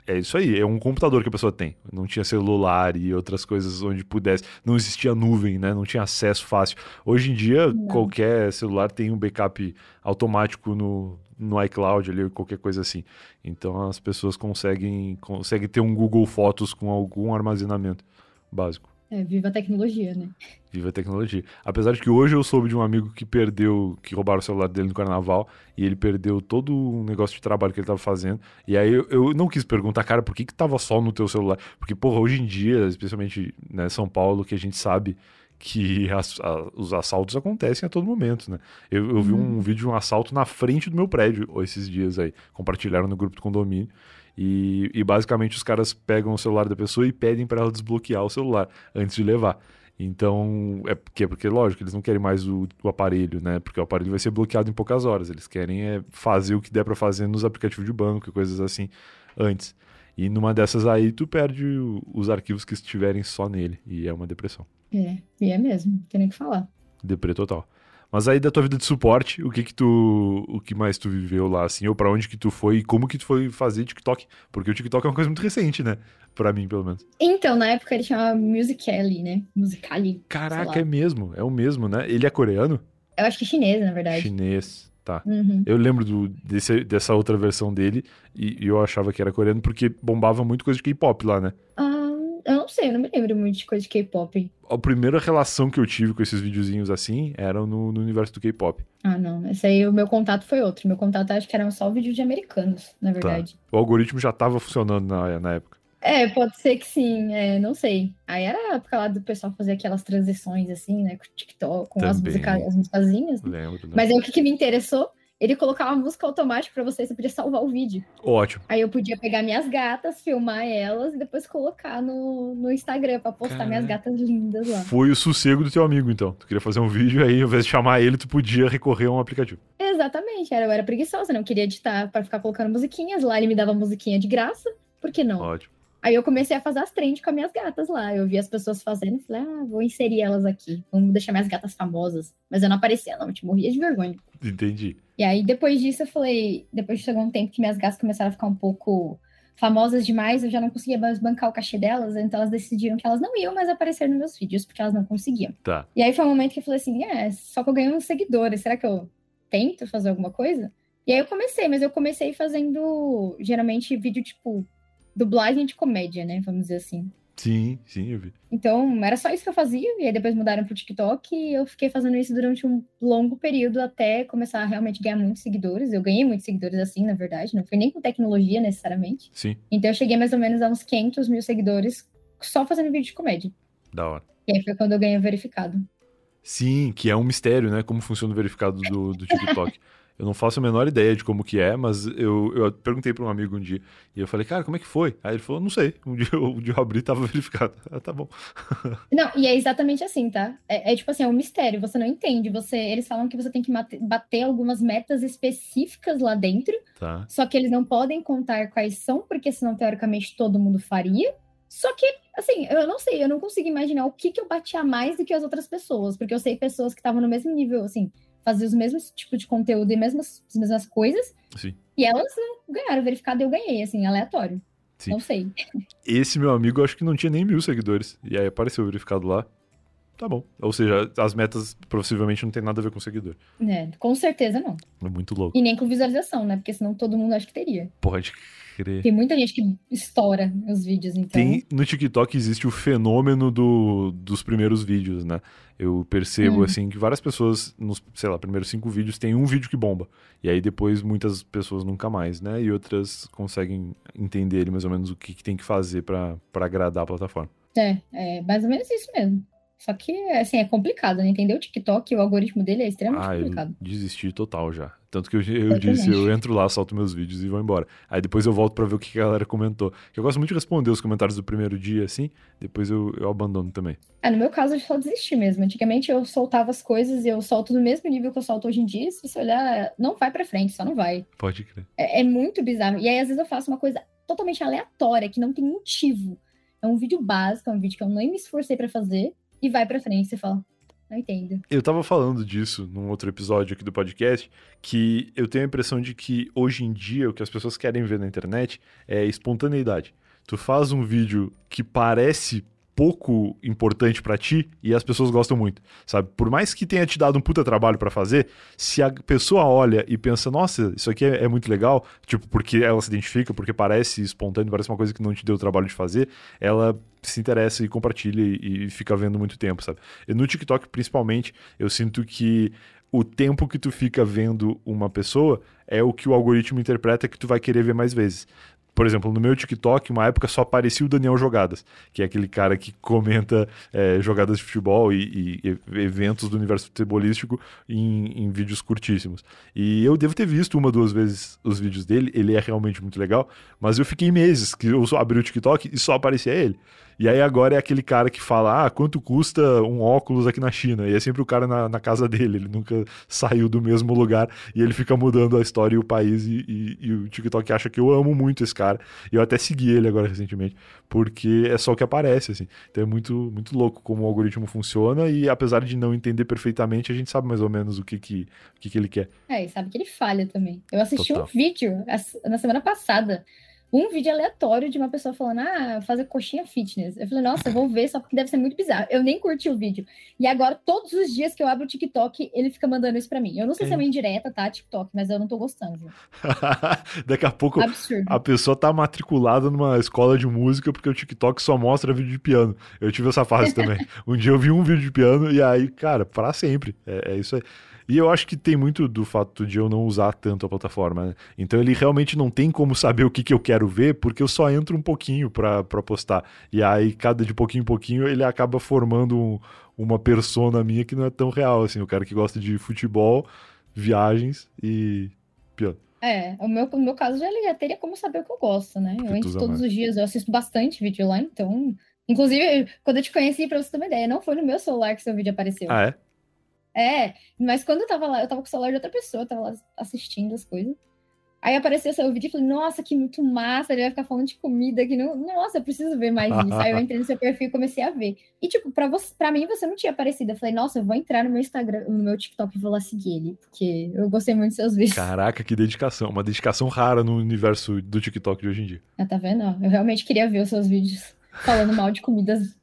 é isso aí, é um computador que a pessoa tem. Não tinha celular e outras coisas onde pudesse. Não existia nuvem, né? Não tinha acesso fácil. Hoje em dia, Não. qualquer celular tem um backup automático no, no iCloud ali, qualquer coisa assim. Então as pessoas conseguem, conseguem ter um Google Fotos com algum armazenamento básico. É, viva a tecnologia, né? Viva a tecnologia. Apesar de que hoje eu soube de um amigo que perdeu, que roubaram o celular dele no carnaval e ele perdeu todo o negócio de trabalho que ele tava fazendo. E aí eu, eu não quis perguntar, cara, por que que tava só no teu celular? Porque, porra, hoje em dia, especialmente né, São Paulo, que a gente sabe que as- a- os assaltos acontecem a todo momento, né? Eu, eu vi um vídeo de um assalto na frente do meu prédio esses dias aí. Compartilharam no grupo do condomínio. E, e basicamente os caras pegam o celular da pessoa e pedem para ela desbloquear o celular antes de levar. Então, é porque, porque lógico, eles não querem mais o, o aparelho, né? Porque o aparelho vai ser bloqueado em poucas horas. Eles querem é fazer o que der para fazer nos aplicativos de banco e coisas assim antes. E numa dessas aí, tu perde o- os arquivos que estiverem só nele. E é uma depressão. É, e é mesmo, não tem nem o que falar. Deprê total. Mas aí da tua vida de suporte, o que que tu, o que mais tu viveu lá, assim, ou pra onde que tu foi e como que tu foi fazer TikTok? Porque o TikTok é uma coisa muito recente, né? Pra mim, pelo menos. Então, na época ele chamava Musical.ly, né? Musical.ly. Caraca, é mesmo, é o mesmo, né? Ele é coreano? Eu acho que chinesa, na verdade. Chinês, tá. Uhum. Eu lembro do, desse, dessa outra versão dele e, e eu achava que era coreano porque bombava muito coisa de K-pop lá, né? Ah, eu não sei, eu não me lembro muito de coisa de K-pop. A primeira relação que eu tive com esses videozinhos assim era no, no universo do K-pop. Ah, não. Esse aí, o meu contato foi outro. Meu contato acho que eram só vídeos de americanos, na verdade. O algoritmo já tava funcionando na, na época. É, pode ser que sim, é, não sei. Aí era a época lá do pessoal fazer aquelas transições assim, né, com o TikTok, com as, Também. musica, as musicazinhas. né? Lembro, lembro. Mas aí o que, que me interessou? Ele colocava uma música automática pra você, você podia salvar o vídeo. Ótimo. Aí eu podia pegar minhas gatas, filmar elas e depois colocar no, no Instagram pra postar Caraca. minhas gatas lindas lá. Foi o sossego do teu amigo, então. Tu queria fazer um vídeo aí, ao invés de chamar ele, tu podia recorrer a um aplicativo. Exatamente, era, eu era preguiçosa, não queria editar para ficar colocando musiquinhas lá, ele me dava musiquinha de graça, por que não? Ótimo. Aí eu comecei a fazer as trends com as minhas gatas lá. Eu vi as pessoas fazendo e falei, ah, vou inserir elas aqui. Vamos deixar minhas gatas famosas. Mas eu não aparecia, não. Eu te morria de vergonha. Entendi. E aí, depois disso, eu falei... Depois chegou um tempo que minhas gatas começaram a ficar um pouco famosas demais. Eu já não conseguia mais bancar o cachê delas. Então, elas decidiram que elas não iam mais aparecer nos meus vídeos. Porque elas não conseguiam. Tá. E aí, foi um momento que eu falei assim, é, só que eu ganhei uns seguidores. Será que eu tento fazer alguma coisa? E aí, eu comecei. Mas eu comecei fazendo, geralmente, vídeo, tipo dublagem de comédia, né? Vamos dizer assim. Sim, sim, eu vi. Então, era só isso que eu fazia, e aí depois mudaram pro TikTok, e eu fiquei fazendo isso durante um longo período até começar a realmente ganhar muitos seguidores. Eu ganhei muitos seguidores assim, na verdade, não foi nem com tecnologia necessariamente. Sim. Então, eu cheguei mais ou menos a uns 500 mil seguidores só fazendo vídeo de comédia. Da hora. E aí foi quando eu ganhei o verificado. Sim, que é um mistério, né? Como funciona o verificado do, do TikTok. Eu não faço a menor ideia de como que é, mas eu, eu perguntei para um amigo um dia. E eu falei, cara, como é que foi? Aí ele falou, não sei. Um dia, um dia eu abri e tava verificado. Ah, tá bom. Não, e é exatamente assim, tá? É, é, tipo assim, é um mistério. Você não entende. Você, eles falam que você tem que bater algumas metas específicas lá dentro. Tá. Só que eles não podem contar quais são, porque senão, teoricamente, todo mundo faria. Só que, assim, eu não sei, eu não consigo imaginar o que, que eu batia mais do que as outras pessoas. Porque eu sei pessoas que estavam no mesmo nível, assim fazer os mesmos tipos de conteúdo e mesmas, as mesmas coisas. Sim. E elas ganharam verificado e eu ganhei, assim, aleatório. Sim. Não sei. Esse meu amigo, eu acho que não tinha nem mil seguidores. E aí apareceu verificado lá. Tá bom. Ou seja, as metas possivelmente não tem nada a ver com seguidor. É, com certeza não. É muito louco. E nem com visualização, né? Porque senão todo mundo acha que teria. Pode crer. Tem muita gente que estoura os vídeos, então. Tem, no TikTok existe o fenômeno do, dos primeiros vídeos, né? Eu percebo, hum. assim, que várias pessoas, nos, sei lá, primeiros cinco vídeos, tem um vídeo que bomba. E aí depois muitas pessoas nunca mais, né? E outras conseguem entender mais ou menos o que, que tem que fazer para agradar a plataforma. É, é mais ou menos isso mesmo. Só que, assim, é complicado, né? Entender o TikTok, o algoritmo dele é extremamente ah, complicado. Eu desisti total já. Tanto que eu, eu, eu disse, eu entro lá, solto meus vídeos e vou embora. Aí depois eu volto para ver o que a galera comentou. Eu gosto muito de responder os comentários do primeiro dia, assim, depois eu, eu abandono também. É, no meu caso, eu só desisti mesmo. Antigamente eu soltava as coisas e eu solto no mesmo nível que eu solto hoje em dia. Se você olhar, não vai para frente, só não vai. Pode crer. É, é muito bizarro. E aí, às vezes, eu faço uma coisa totalmente aleatória, que não tem motivo. É um vídeo básico, é um vídeo que eu nem me esforcei para fazer e vai pra frente. Você fala, não entendo. Eu tava falando disso num outro episódio aqui do podcast, que eu tenho a impressão de que hoje em dia o que as pessoas querem ver na internet é espontaneidade. Tu faz um vídeo que parece pouco importante para ti e as pessoas gostam muito, sabe? Por mais que tenha te dado um puta trabalho para fazer, se a pessoa olha e pensa, nossa, isso aqui é, é, muito legal, tipo, porque ela se identifica, porque parece espontâneo, parece uma coisa que não te deu trabalho de fazer, ela se interessa e compartilha e, e fica vendo muito tempo, sabe? E no TikTok, principalmente, eu sinto que o tempo que tu fica vendo uma pessoa é o que o algoritmo interpreta que tu vai querer ver mais vezes. Por exemplo, no meu TikTok, uma época só aparecia o Daniel Jogadas, que é aquele cara que comenta é, jogadas de futebol e, e, eventos do universo futebolístico em, em, vídeos curtíssimos. E eu devo ter visto uma, duas vezes os vídeos dele, ele é realmente muito legal, mas eu fiquei meses que eu abri o TikTok e só aparecia ele. E aí agora é aquele cara que fala, ah, quanto custa um óculos aqui na China? E é sempre o cara na, na casa dele, ele nunca saiu do mesmo lugar e ele fica mudando a história e o país e, e, e o TikTok acha que eu amo muito esse cara. E eu até segui ele agora recentemente, porque é só o que aparece, assim. Então é muito, muito louco como o algoritmo funciona e apesar de não entender perfeitamente, a gente sabe mais ou menos o que que, o que, que ele quer. É, e sabe que ele falha também. Eu assisti Total. um vídeo na semana passada um vídeo aleatório de uma pessoa falando, ah, fazer coxinha fitness. Eu falei, nossa, eu vou ver, só porque deve ser muito bizarro. Eu nem curti o vídeo. E agora, todos os dias que eu abro o TikTok, ele fica mandando isso pra mim. Eu não sei é. se é uma indireta, tá, TikTok, mas eu não tô gostando. Daqui a pouco, Absurdo. a pessoa tá matriculada numa escola de música porque o TikTok só mostra vídeo de piano. Eu tive essa fase também. um dia eu vi um vídeo de piano e aí, cara, para sempre. É, é isso aí. E eu acho que tem muito do fato de eu não usar tanto a plataforma, né? Então ele realmente não tem como saber o que, que eu quero ver, porque eu só entro um pouquinho para postar. E aí, cada de pouquinho em pouquinho, ele acaba formando um, uma persona minha que não é tão real, assim. O cara que gosta de futebol, viagens e pior. É, o meu, no meu caso já, já teria como saber o que eu gosto, né? eu entro todos mais. os dias, eu assisto bastante vídeo lá, então. Inclusive, quando eu te conheci, pra você ter uma ideia, não foi no meu celular que seu vídeo apareceu. Ah, é? É, mas quando eu tava lá, eu tava com o celular de outra pessoa, eu tava lá assistindo as coisas. Aí apareceu seu vídeo e falei, nossa, que muito massa, ele vai ficar falando de comida aqui. Não... Nossa, eu preciso ver mais isso. Aí eu entrei no seu perfil e comecei a ver. E, tipo, pra, você, pra mim você não tinha aparecido. Eu falei, nossa, eu vou entrar no meu Instagram, no meu TikTok e vou lá seguir ele, porque eu gostei muito dos seus vídeos. Caraca, que dedicação. Uma dedicação rara no universo do TikTok de hoje em dia. Ah, tá vendo? Eu realmente queria ver os seus vídeos falando mal de comidas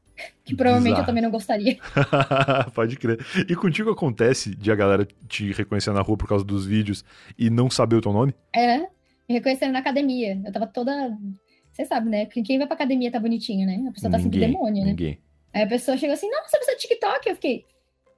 que provavelmente Bizarro. eu também não gostaria. Pode crer. E contigo acontece de a galera te reconhecer na rua por causa dos vídeos e não saber o teu nome? É, me reconhecendo na academia. Eu tava toda. Você sabe, né? Quem vai pra academia tá bonitinho, né? A pessoa tá sempre demônio, né? Ninguém. Aí a pessoa chega assim, nossa, você é TikTok? Eu fiquei,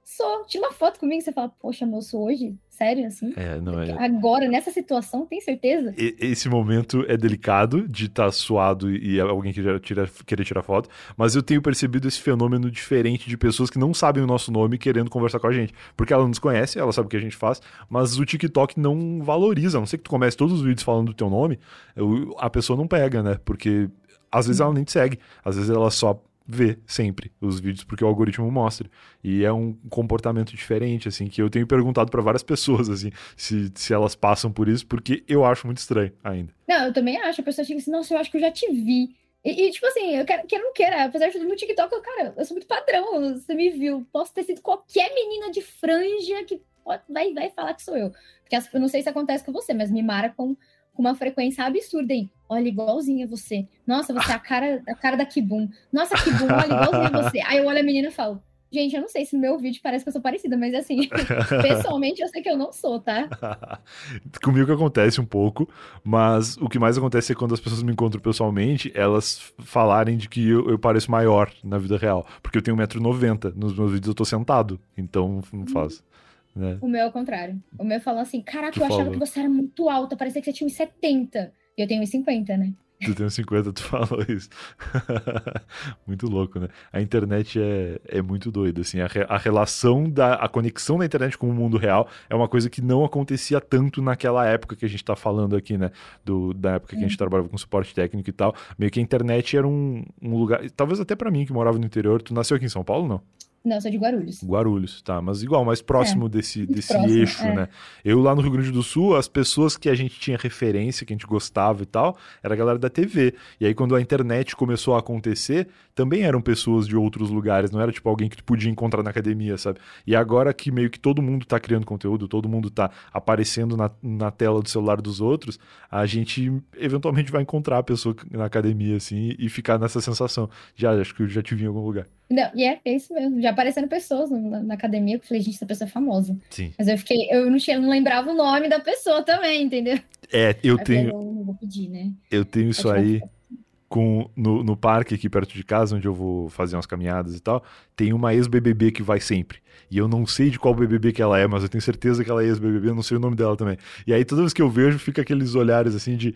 Sou. Tira uma foto comigo, você fala, poxa, moço, hoje? Sério, assim? É, não é. Agora, nessa situação, tem certeza? E, esse momento é delicado de estar tá suado e alguém querer tirar, querer tirar foto, mas eu tenho percebido esse fenômeno diferente de pessoas que não sabem o nosso nome querendo conversar com a gente. Porque ela nos conhece, ela sabe o que a gente faz, mas o TikTok não valoriza. A não sei que tu comece todos os vídeos falando do teu nome, eu, a pessoa não pega, né? Porque às vezes ela nem te segue, às vezes ela só vê sempre os vídeos porque o algoritmo mostra. E é um comportamento diferente, assim, que eu tenho perguntado para várias pessoas, assim, se, se elas passam por isso, porque eu acho muito estranho ainda. Não, eu também acho. A pessoa chega assim, nossa, eu acho que eu já te vi. E, e tipo assim, eu quero, quero não queira, apesar de tudo no TikTok, eu, cara, eu sou muito padrão, você me viu. Posso ter sido qualquer menina de franja que pode, vai, vai falar que sou eu. Porque eu não sei se acontece com você, mas me mara com com uma frequência absurda, hein? Olha, igualzinha você. Nossa, você é a cara, a cara da Kibum. Nossa, Kibum, olha, igualzinha você. Aí eu olho a menina e falo, gente, eu não sei se no meu vídeo parece que eu sou parecida, mas assim, pessoalmente eu sei que eu não sou, tá? Comigo acontece um pouco, mas o que mais acontece é quando as pessoas me encontram pessoalmente, elas falarem de que eu, eu pareço maior na vida real. Porque eu tenho 1,90m. Nos meus vídeos eu tô sentado, então não faz. Né? O meu é o contrário. O meu falou assim: Caraca, eu achava que você era muito alta, parecia que você tinha uns 70. E eu tenho uns 50, né? Tu tem uns 50, tu falou isso. muito louco, né? A internet é, é muito doida, assim. A, re, a relação da a conexão da internet com o mundo real é uma coisa que não acontecia tanto naquela época que a gente tá falando aqui, né? Do, da época que a gente é. trabalhava com suporte técnico e tal. Meio que a internet era um, um lugar. Talvez até para mim, que morava no interior. Tu nasceu aqui em São Paulo, não? Não, sou de Guarulhos. Guarulhos, tá. Mas igual, mais próximo é, desse, desse próximo, eixo, é. né? Eu lá no Rio Grande do Sul, as pessoas que a gente tinha referência, que a gente gostava e tal, era a galera da TV. E aí, quando a internet começou a acontecer, também eram pessoas de outros lugares, não era tipo alguém que tu podia encontrar na academia, sabe? E agora que meio que todo mundo tá criando conteúdo, todo mundo tá aparecendo na, na tela do celular dos outros, a gente eventualmente vai encontrar a pessoa na academia, assim, e ficar nessa sensação. Já, acho que eu já te vi em algum lugar. Não, e é, é isso mesmo. Já apareceram pessoas na, na academia que eu falei, gente, essa pessoa é famosa. Sim. Mas eu fiquei, eu não, tinha, não lembrava o nome da pessoa também, entendeu? É, eu aí tenho. Eu não vou pedir, né? Eu tenho isso aí com no, no parque aqui perto de casa, onde eu vou fazer umas caminhadas e tal, tem uma ex-BBB que vai sempre. E eu não sei de qual BBB que ela é, mas eu tenho certeza que ela é ex-BBB, eu não sei o nome dela também. E aí toda vez que eu vejo, fica aqueles olhares assim de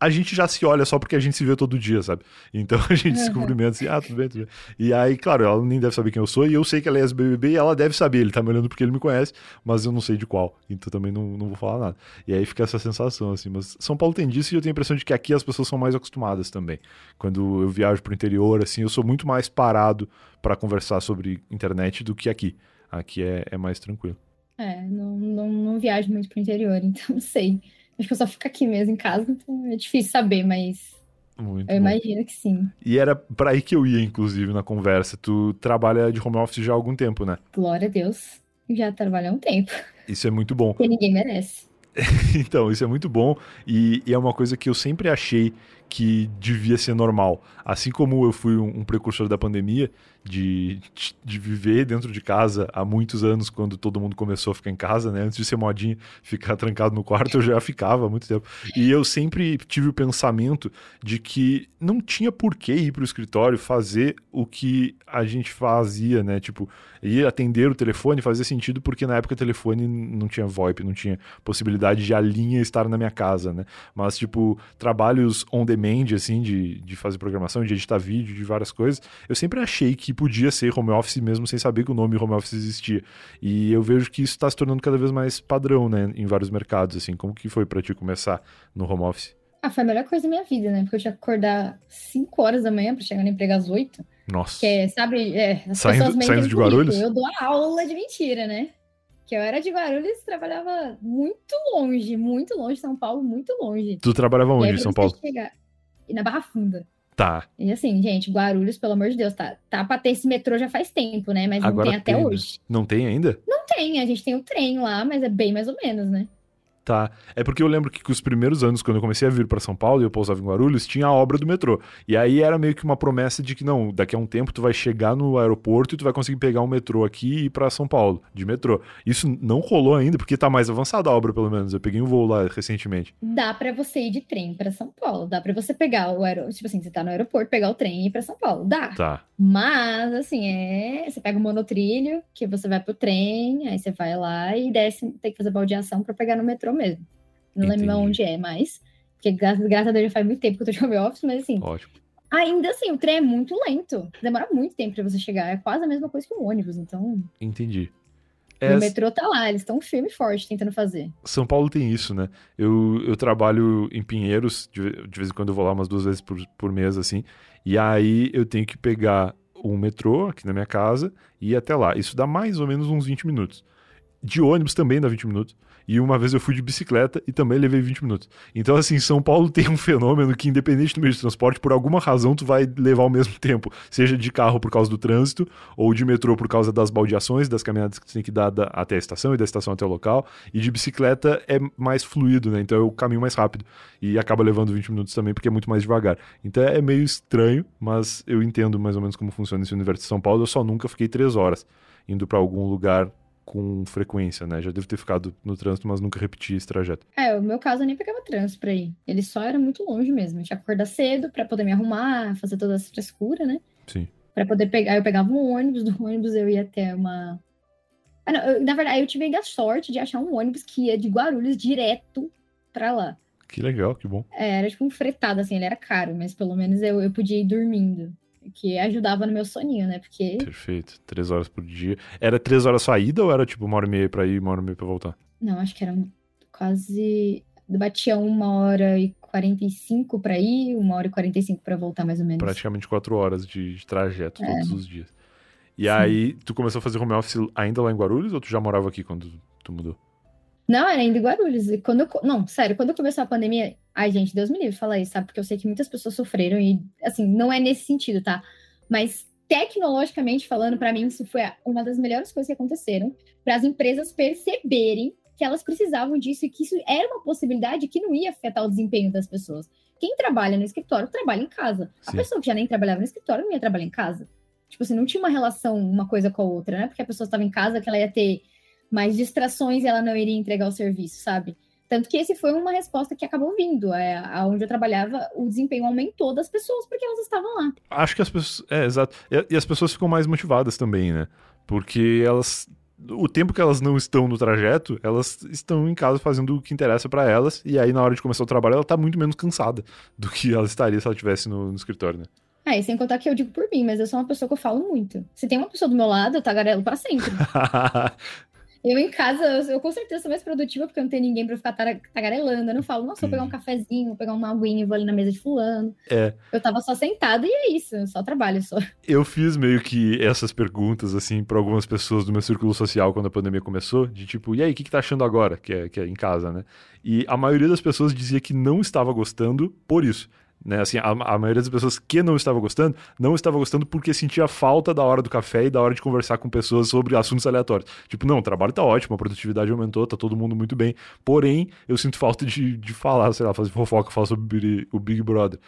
a gente já se olha só porque a gente se vê todo dia, sabe? Então a gente uhum. se cumprimenta assim, ah, tudo bem, tudo bem. E aí, claro, ela nem deve saber quem eu sou, e eu sei que ela é ex-BBB e ela deve saber, ele tá me olhando porque ele me conhece, mas eu não sei de qual, então também não, não vou falar nada. E aí fica essa sensação, assim, mas São Paulo tem disso e eu tenho a impressão de que aqui as pessoas são mais acostumadas também. Quando eu viajo pro interior, assim, eu sou muito mais parado para conversar sobre internet do que aqui. Aqui é, é mais tranquilo. É, não, não, não viajo muito pro interior, então não sei. Acho que eu só fico aqui mesmo em casa, então é difícil saber, mas muito eu bom. imagino que sim. E era para aí que eu ia, inclusive, na conversa. Tu trabalha de home office já há algum tempo, né? Glória a Deus. Já trabalho há um tempo. Isso é muito bom. Porque ninguém merece. então, isso é muito bom e, e, é uma coisa que eu sempre achei que devia ser normal. Assim como eu fui um, um precursor da pandemia, de, de viver dentro de casa há muitos anos, quando todo mundo começou a ficar em casa, né? Antes de ser modinha, ficar trancado no quarto, eu já ficava há muito tempo. E eu sempre tive o pensamento de que não tinha por que ir para o escritório fazer o que a gente fazia, né? Tipo, ir atender o telefone fazia sentido porque na época o telefone não tinha VoIP, não tinha possibilidade de a linha estar na minha casa, né? Mas, tipo, trabalhos on demand, assim, de, de fazer programação, de editar vídeo, de várias coisas, eu sempre achei que podia ser home office mesmo sem saber que o nome home office existia. E eu vejo que isso está se tornando cada vez mais padrão, né, em vários mercados, assim. Como que foi para ti começar no home office? Ah, foi a melhor coisa da minha vida, né? Porque eu tinha que acordar 5 horas da manhã para chegar no emprego às 8. Nossa. Que é, sabe, é, as saindo, pessoas saindo de Guarulhos? Eu dou a aula de mentira, né? Que eu era de Guarulhos e trabalhava muito longe, muito longe São Paulo, muito longe. Tu trabalhava onde em São Paulo? Chegar... Na Barra Funda. Tá. E assim, gente, Guarulhos, pelo amor de Deus, tá, tá pra ter esse metrô já faz tempo, né? Mas Agora não tem até tem, né? hoje. Não tem ainda? Não tem, a gente tem o trem lá, mas é bem mais ou menos, né? Tá. É porque eu lembro que, que os primeiros anos, quando eu comecei a vir para São Paulo e eu pousava em Guarulhos, tinha a obra do metrô. E aí era meio que uma promessa de que, não, daqui a um tempo tu vai chegar no aeroporto e tu vai conseguir pegar um metrô aqui e ir pra São Paulo, de metrô. Isso não rolou ainda, porque tá mais avançada a obra, pelo menos. Eu peguei um voo lá recentemente. Dá para você ir de trem para São Paulo. Dá para você pegar o aeroporto. Tipo assim, você tá no aeroporto, pegar o trem e ir pra São Paulo. Dá. Tá. Mas, assim, é. Você pega o monotrilho, que você vai pro trem, aí você vai lá e desce, tem que fazer baldeação para pegar no metrô mesmo. Não lembro onde é mais. Porque graças, graças a Deus já faz muito tempo que eu tô de home office, mas assim. Ótimo. Ainda assim, o trem é muito lento. Demora muito tempo pra você chegar. É quase a mesma coisa que o ônibus, então. Entendi. É... O metrô tá lá, eles estão firme e forte tentando fazer. São Paulo tem isso, né? Eu, eu trabalho em Pinheiros, de, de vez em quando eu vou lá umas duas vezes por, por mês, assim. E aí eu tenho que pegar um metrô aqui na minha casa e ir até lá. Isso dá mais ou menos uns 20 minutos. De ônibus também dá 20 minutos. E uma vez eu fui de bicicleta e também levei 20 minutos. Então, assim, São Paulo tem um fenômeno que, independente do meio de transporte, por alguma razão tu vai levar o mesmo tempo. Seja de carro por causa do trânsito, ou de metrô por causa das baldeações, das caminhadas que tu tem que dar da, até a estação e da estação até o local. E de bicicleta é mais fluido, né? Então é o caminho mais rápido. E acaba levando 20 minutos também, porque é muito mais devagar. Então é meio estranho, mas eu entendo mais ou menos como funciona esse universo de São Paulo. Eu só nunca fiquei três horas indo para algum lugar com frequência, né? Já devo ter ficado no trânsito, mas nunca repeti esse trajeto. É, o meu caso eu nem pegava trânsito pra ir. Ele só era muito longe mesmo. Eu tinha que acordar cedo para poder me arrumar, fazer toda essa frescura, né? Sim. Pra poder pegar, eu pegava um ônibus, do ônibus eu ia até uma. Ah, não, eu, na verdade, eu tive ainda a sorte de achar um ônibus que ia de Guarulhos direto pra lá. Que legal, que bom. É, era tipo um fretado, assim, ele era caro, mas pelo menos eu, eu podia ir dormindo que ajudava no meu soninho, né? Porque. Perfeito. Três horas por dia. Era três horas só ida ou era tipo uma hora e meia pra ir, uma hora e meia pra voltar? Não, acho que era quase. Batia uma hora e 45 para ir, uma hora e 45 para voltar, mais ou menos. Praticamente quatro horas de, de trajeto é. todos os dias. E Sim. aí, tu começou a fazer home office ainda lá em Guarulhos ou tu já morava aqui quando tu mudou? Não, era ainda em Guarulhos. E quando eu, não, sério, quando começou a pandemia, ai, gente, Deus me livre falar isso, sabe? Porque eu sei que muitas pessoas sofreram e, assim, não é nesse sentido, tá? Mas tecnologicamente falando, para mim, isso foi uma das melhores coisas que aconteceram para as empresas perceberem que elas precisavam disso e que isso era uma possibilidade que não ia afetar o desempenho das pessoas. Quem trabalha no escritório trabalha em casa. Sim. A pessoa que já nem trabalhava no escritório não ia trabalhar em casa. Tipo assim, não tinha uma relação uma coisa com a outra, né? Porque a pessoa estava em casa, que ela ia ter mais distrações e ela não iria entregar o serviço, sabe? Tanto que esse foi uma resposta que acabou vindo. É, onde eu trabalhava, o desempenho aumentou das pessoas porque elas estavam lá. Acho que as pessoas. É, exato. E, as pessoas ficam mais motivadas também, né? Porque elas o tempo que elas não estão no trajeto, elas estão em casa fazendo o que interessa para elas, e aí na hora de começar o trabalho ela tá muito menos cansada do que ela estaria se ela estivesse no, no, escritório, né? É, e sem contar que eu digo por mim, mas eu sou uma pessoa que eu falo muito. Se tem uma pessoa do meu lado, eu tagarelo pra sempre. Eu em casa, eu, eu, com certeza sou mais produtiva porque eu não tenho ninguém pra ficar tagarelando. Eu não falo, nossa, vou pegar um cafezinho, vou pegar uma aguinha e vou ali na mesa de fulano. É. Eu tava só sentada e é isso, só trabalho só. Eu fiz meio que essas perguntas, assim, pra algumas pessoas do meu círculo social quando a pandemia começou, de tipo, e aí, o que, que tá achando agora, que é, que é em casa, né? E a maioria das pessoas dizia que não estava gostando por isso. Né? Assim, a, a, maioria das pessoas que não estava gostando, não estava gostando porque sentia falta da hora do café e da hora de conversar com pessoas sobre assuntos aleatórios. Tipo, não, o trabalho tá ótimo, a produtividade aumentou, tá todo mundo muito bem. Porém, eu sinto falta de, de falar, sei lá, fazer fofoca, falar sobre o Big Brother.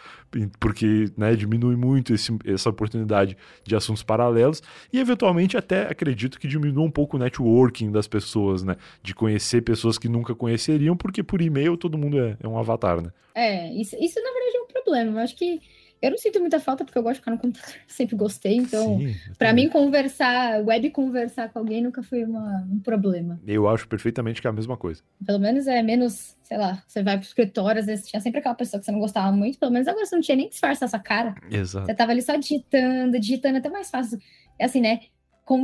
Porque, né, diminui muito esse, essa oportunidade de assuntos paralelos e, eventualmente, até acredito que diminua um pouco o networking das pessoas, né? De conhecer pessoas que nunca conheceriam, porque por e-mail todo mundo é, é um avatar, né? É, isso, isso na verdade é um problema. Eu acho que eu não sinto muita falta porque eu gosto de ficar no computador, sempre gostei. Então, para mim, conversar, web conversar com alguém nunca foi uma, um problema. Eu acho perfeitamente que é a mesma coisa. Pelo menos é menos, sei lá, você vai pro escritório, às vezes tinha sempre aquela pessoa que você não gostava muito, pelo menos agora você não tinha nem que disfarçar essa cara. Exato. Você tava ali só digitando, digitando, até mais fácil. É assim, né?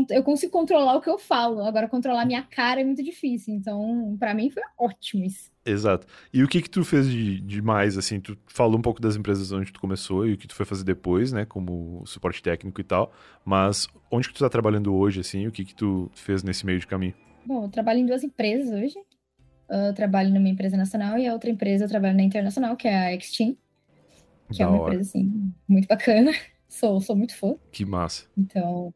Eu consigo controlar o que eu falo. Agora, controlar minha cara é muito difícil. Então, para mim, foi ótimo isso. Exato. E o que que tu fez de, de mais, assim? Tu falou um pouco das empresas onde tu começou e o que tu foi fazer depois, né? Como suporte técnico e tal. Mas onde que tu tá trabalhando hoje, assim? O que que tu fez nesse meio de caminho? Bom, eu trabalho em duas empresas hoje. Eu trabalho numa empresa nacional e a outra empresa eu trabalho na internacional, que é a Exteam. Que da é uma hora. empresa, assim, muito bacana. Sou, sou muito fã. Que massa. Então.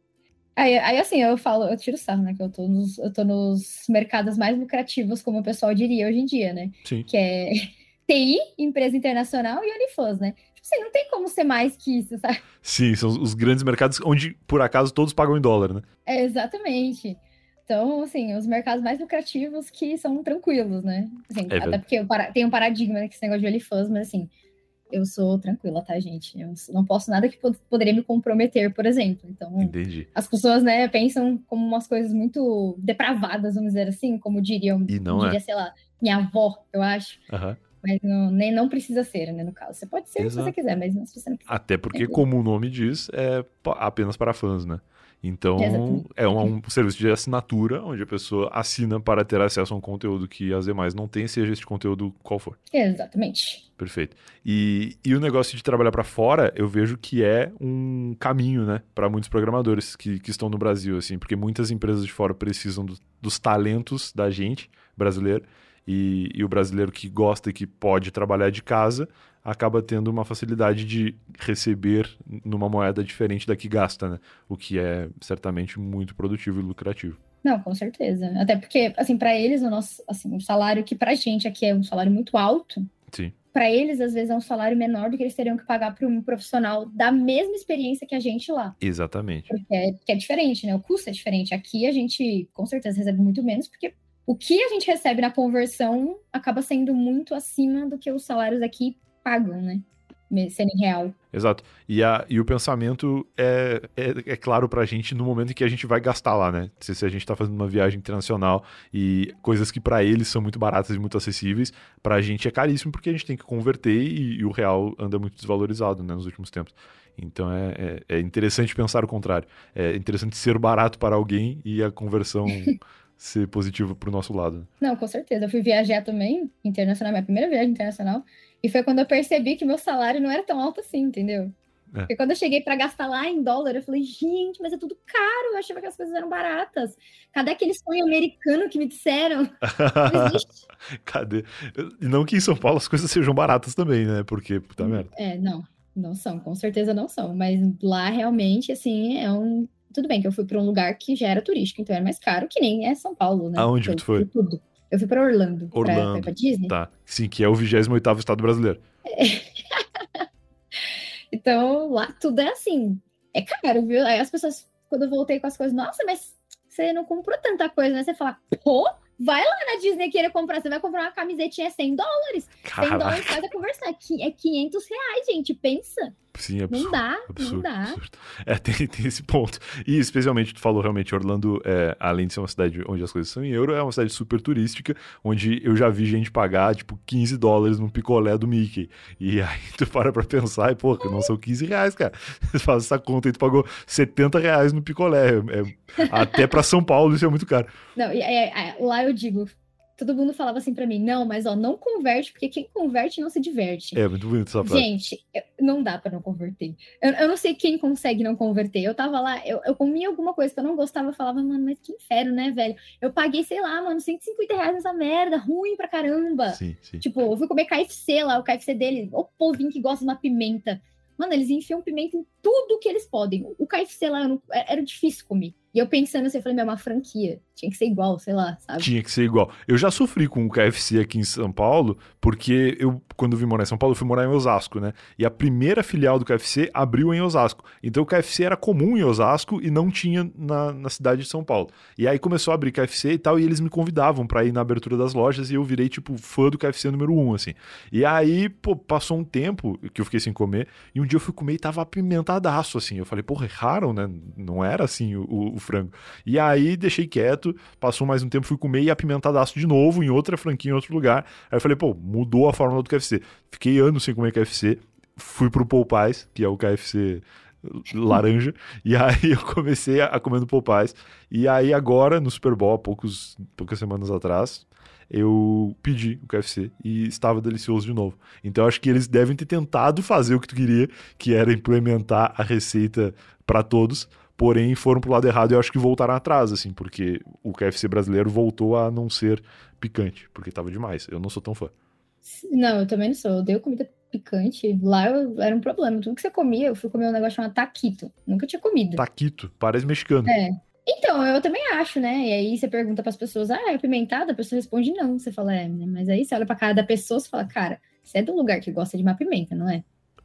Aí, aí, assim, eu falo, eu tiro sarro, né? Que eu tô, nos, eu tô nos mercados mais lucrativos, como o pessoal diria hoje em dia, né? Sim. Que é TI, empresa internacional e OnlyFans, né? Tipo assim, não tem como ser mais que isso, sabe? Sim, são os grandes mercados onde, por acaso, todos pagam em dólar, né? É, exatamente. Então, assim, os mercados mais lucrativos que são tranquilos, né? Assim, é até porque tem um paradigma né, que esse negócio de OnlyFans, mas assim, eu sou tranquila, tá, gente? Eu não posso nada que poderia me comprometer, por exemplo. Então, Entendi. as pessoas, né, pensam como umas coisas muito depravadas, vamos dizer assim, como diriam, e não diria, é. sei lá, minha avó, eu acho. Uhum. Mas não, nem, não precisa ser, né, no caso. Você pode ser Exato. se você quiser, mas não, se você não quiser. Até porque, como o nome diz, é apenas para fãs, né? Então, é um, um, serviço de assinatura, onde a pessoa assina para ter acesso a um conteúdo que as demais não têm, seja este conteúdo qual for. Exatamente. Perfeito. E, e o negócio de trabalhar para fora, eu vejo que é um caminho, né, para muitos programadores que, que estão no Brasil, assim, porque muitas empresas de fora precisam do, dos talentos da gente brasileiro. E, e, o brasileiro que gosta e que pode trabalhar de casa acaba tendo uma facilidade de receber numa moeda diferente da que gasta, né? O que é certamente muito produtivo e lucrativo. Não, com certeza. Até porque, assim, para eles, o nosso, assim, o salário que pra gente aqui é um salário muito alto. Sim. Para eles, às vezes, é um salário menor do que eles teriam que pagar para um profissional da mesma experiência que a gente lá. Exatamente. Porque é, porque é diferente, né? O custo é diferente. Aqui a gente, com certeza, recebe muito menos, porque o que a gente recebe na conversão acaba sendo muito acima do que os salários aqui pagam, né? Sendo real. Exato. E, a, e o pensamento é, é, é claro pra gente no momento em que a gente vai gastar lá, né? Se, se a gente tá fazendo uma viagem internacional e coisas que para eles são muito baratas e muito acessíveis, pra gente é caríssimo porque a gente tem que converter e, e o real anda muito desvalorizado, né, nos últimos tempos. Então é, é, é interessante pensar o contrário. É interessante ser barato para alguém e a conversão ser positiva pro nosso lado. Não, com certeza. Eu fui viajar também, internacional, minha primeira viagem internacional. E foi quando eu percebi que meu salário não era tão alto assim, entendeu? É. Porque quando eu cheguei para gastar lá em dólar, eu falei, gente, mas é tudo caro. Eu achava que as coisas eram baratas. Cadê aquele sonho americano que me disseram? Cadê? E não que em São Paulo as coisas sejam baratas também, né? Porque, puta merda. É, não. Não são, com certeza não são. Mas lá realmente, assim, é um. Tudo bem que eu fui para um lugar que já era turístico, então era mais caro, que nem é São Paulo, né? Aonde que tu foi? Tudo. Eu fui para Orlando. Orlando. Pra, pra Disney. Tá. Sim, que é o 28 estado brasileiro. É. então, lá tudo é assim. É caro, viu? Aí as pessoas, quando eu voltei com as coisas, nossa, mas você não comprou tanta coisa, né? Você fala, pô, vai lá na Disney querer comprar. Você vai comprar uma camisetinha 100 dólares. Caraca. 100 dólares faz a conversar. É 500 reais, gente. Pensa. Sim, absurdo. Não dá, absurdo, não dá. Absurdo. É, tem, tem esse ponto. E especialmente, tu falou realmente, Orlando, é, além de ser uma cidade onde as coisas são em euro, é uma cidade super turística, onde eu já vi gente pagar, tipo, 15 dólares num picolé do Mickey. E aí tu para pra pensar e, pô, não são 15 reais, cara. Você faz essa conta e tu pagou 70 reais no picolé. É, até pra São Paulo isso é muito caro. Não, é, é, lá eu digo, todo mundo falava assim para mim, não, mas ó, não converte, porque quem converte não se diverte. É, muito bonito essa frase. Gente, não dá para não converter. Eu, eu, não sei quem consegue não converter. Eu tava lá, eu, eu comia alguma coisa que eu não gostava, eu falava, mano, mas que inferno, né, velho? Eu paguei, sei lá, mano, 150 reais nessa merda, ruim pra caramba. Sim, sim. Tipo, eu fui comer KFC lá, o KFC dele, o povinho que gosta de uma pimenta. Mano, eles enfiam pimenta em tudo que eles podem. O KFC lá não, era difícil comer. E eu pensando assim, eu falei, meu, é uma franquia. Tinha que ser igual, sei lá, sabe? Tinha que ser igual. Eu já sofri com o KFC aqui em São Paulo, porque eu, quando vim morar em São Paulo, eu fui morar em Osasco, né? E a primeira filial do KFC abriu em Osasco. Então o KFC era comum em Osasco e não tinha na, na cidade de São Paulo. E aí começou a abrir KFC e tal, e eles me convidavam para ir na abertura das lojas e eu virei, tipo, fã do KFC número um, assim. E aí, pô, passou um tempo que eu fiquei sem comer, e um dia eu fui comer e tava apimentadaço, assim. Eu falei, porra, erraram, né? Não era assim o, o frango. E aí deixei quieto, passou mais um tempo, fui comer e apimentadaço de novo em outra franquia, em outro lugar. Aí eu falei, pô, mudou a fórmula do KFC. Fiquei anos sem comer KFC, fui pro Popeyes, que é o KFC laranja, e aí eu comecei a comer no Popeyes. E aí agora, no Super Bowl, há poucos, poucas semanas atrás, eu pedi o KFC e estava delicioso de novo. Então acho que eles devem ter tentado fazer o que tu queria, que era implementar a receita para todos, porém foram pro lado errado e eu acho que voltaram atrás, assim, porque o KFC brasileiro voltou a não ser picante, porque tava demais. Eu não sou tão fã. Não, eu também não sou. Eu odeio comida picante. Lá eu, era um problema. Tudo que você comia, eu fui comer um negócio chamado taquito. Nunca tinha comido. Taquito, parece mexicano. É. Então, eu também acho, né? E aí você pergunta para as pessoas, ah, é apimentado? A pessoa responde não. Você fala, é, né? mas aí você olha pra cara da pessoa e fala, cara, você é do lugar que gosta de uma pimenta, não é?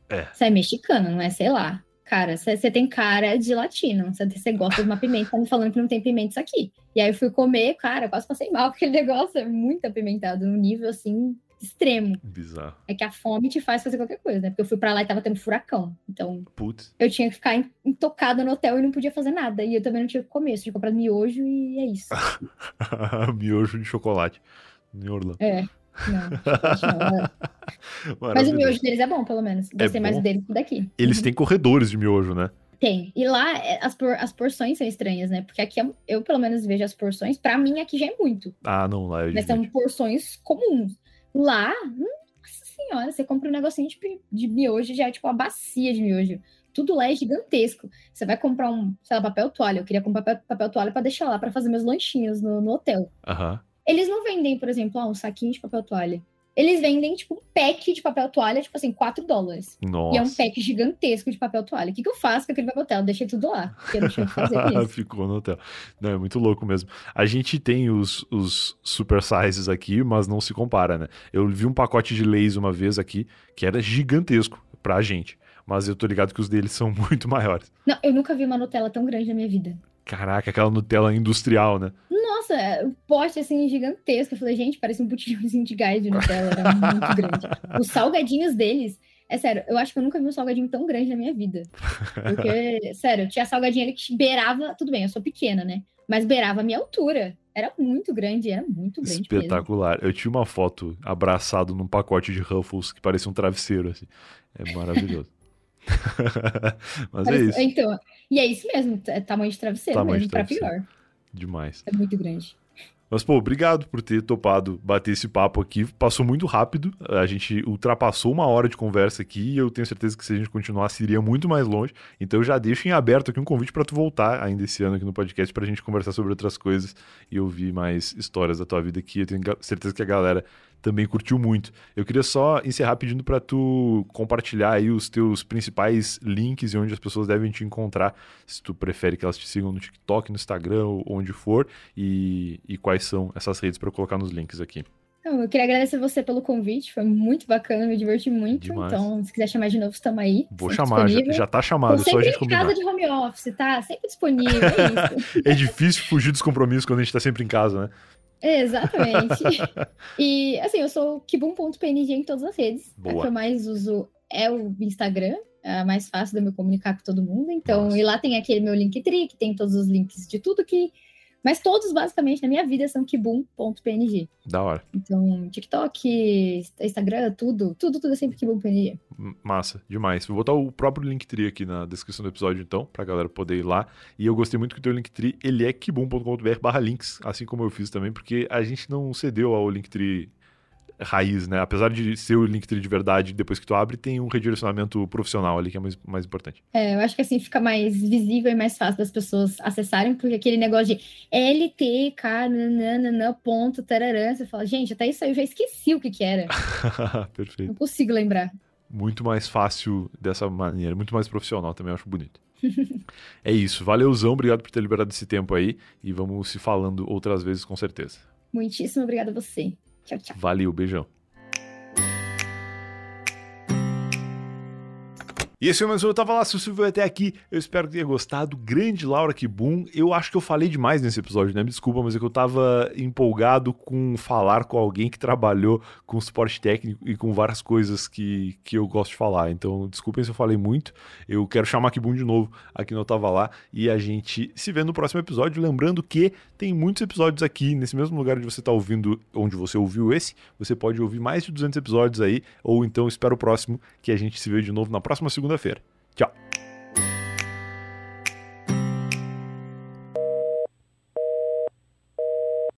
É. Você é mexicano, não é? Sei lá. Cara, você tem cara de latino. Você gosta de uma pimenta, tá me falando que não tem pimenta isso aqui. E aí eu fui comer, cara, quase passei mal, porque aquele negócio é muito apimentado, num nível assim, extremo. Bizarro. É que a fome te faz fazer qualquer coisa, né? Porque eu fui pra lá e tava tendo furacão. Então, Putz. eu tinha que ficar intocada no hotel e não podia fazer nada. E eu também não tinha que comer. Eu tinha comprado miojo e é isso. miojo de chocolate. Em Orlando. É. Não, é. Mas o miojo deles é bom, pelo menos. Gostei é mais deles que daqui. Eles uhum. têm corredores de miojo, né? Tem. E lá é, as, por, as porções são estranhas, né? Porque aqui eu, pelo menos, vejo as porções. Pra mim, aqui já é muito. Ah, não, lá é Mas são porções comuns. Lá, nossa senhora, você compra um negocinho de, de miojo, já é tipo uma bacia de miojo. Tudo lá é gigantesco. Você vai comprar um, sei lá, papel toalha. Eu queria comprar papel, papel toalha para deixar lá para fazer meus lanchinhos no, no hotel. Uhum. Eles não vendem, por exemplo, ah, um saquinho de papel toalha. Eles vendem, tipo, um pack de papel toalha, tipo assim, 4 dólares. Nossa. E é um pack gigantesco de papel toalha. O que, que eu faço com aquele papel toalha? Eu deixei tudo lá, porque eu não tinha que fazer isso. Ficou no hotel. Não, é muito louco mesmo. A gente tem os, os super sizes aqui, mas não se compara, né? Eu vi um pacote de leis uma vez aqui, que era gigantesco pra gente. Mas eu tô ligado que os deles são muito maiores. Não, eu nunca vi uma Nutella tão grande na minha vida. Caraca, aquela Nutella industrial, né? Nossa, o pote assim gigantesco. Eu falei, gente, parece um botijãozinho de gás de Nutella, era muito grande. Os salgadinhos deles, é sério, eu acho que eu nunca vi um salgadinho tão grande na minha vida. Porque, sério, tinha salgadinho ali que beirava, tudo bem, eu sou pequena, né? Mas beirava a minha altura. Era muito grande, era muito grande. Espetacular. Mesmo. Eu tinha uma foto abraçado num pacote de Ruffles que parecia um travesseiro, assim. É maravilhoso. Mas Parece, é isso. Então, e é isso mesmo, é tamanho de travesseiro tamanho mesmo, de travesseiro. pra pior. Demais. É muito grande. Mas, pô, obrigado por ter topado bater esse papo aqui. Passou muito rápido. A gente ultrapassou uma hora de conversa aqui e eu tenho certeza que se a gente continuasse, iria muito mais longe. Então eu já deixo em aberto aqui um convite para tu voltar ainda esse ano aqui no podcast para a gente conversar sobre outras coisas e ouvir mais histórias da tua vida aqui. Eu tenho certeza que a galera também curtiu muito. Eu queria só encerrar pedindo para tu compartilhar aí os teus principais links e onde as pessoas devem te encontrar, se tu prefere que elas te sigam no TikTok, no Instagram, ou onde for, e, e quais são essas redes para colocar nos links aqui. Então, eu queria agradecer você pelo convite, foi muito bacana, me diverti muito. Demais. Então, se quiser chamar de novo, estamos aí. Vou chamar, já, já tá chamado, só a gente combinar. casa de home office, tá? Sempre disponível, é isso. é difícil fugir dos compromissos quando a gente tá sempre em casa, né? Exatamente. e assim, eu sou kibum.png em todas as redes. Boa. A que eu mais uso é o Instagram. É mais fácil de eu me comunicar com todo mundo. Então, Nossa. e lá tem aquele meu Linktree, que tem todos os links de tudo que mas todos, basicamente, na minha vida são kibum.png. Da hora. Então, TikTok, Instagram, tudo, tudo, tudo é sempre kibum.png. Massa, demais. Vou botar o próprio Linktree aqui na descrição do episódio, então, pra galera poder ir lá. E eu gostei muito que o teu Linktree, ele é kibum.com.br barra links, assim como eu fiz também, porque a gente não cedeu ao Linktree raiz, né? Apesar de ser o Linktree de verdade, depois que tu abre, tem um redirecionamento profissional ali que é mais, mais importante. É, eu acho que assim fica mais visível e mais fácil das pessoas acessarem, porque aquele negócio de LTK, nananana, ponto, tararã, você fala, gente, até isso aí eu já esqueci o que que era. Perfeito. Não consigo lembrar. Muito mais fácil dessa maneira, muito mais profissional também, eu acho bonito. é isso, valeuzão, obrigado por ter liberado esse tempo aí e vamos se falando outras vezes com certeza. Muitíssimo obrigado a você. Tchau, tchau. Valeu, beijão. E esse foi mais um Eu Tava Lá, se você viu até aqui, eu espero que tenha gostado. Grande Laura, que boom. Eu acho que eu falei demais nesse episódio, né? Me desculpa, mas é que eu tava empolgado com falar com alguém que trabalhou com suporte técnico e com várias coisas que, que eu gosto de falar. Então, desculpem se eu falei muito. Eu quero chamar que boom de novo aqui no Eu Tava Lá e a gente se vê no próximo episódio. Lembrando que tem muitos episódios aqui, nesse mesmo lugar onde você tá ouvindo, onde você ouviu esse. Você pode ouvir mais de 200 episódios aí, ou então espera o próximo, que a gente se vê de novo na próxima segunda segunda-feira. Tchau!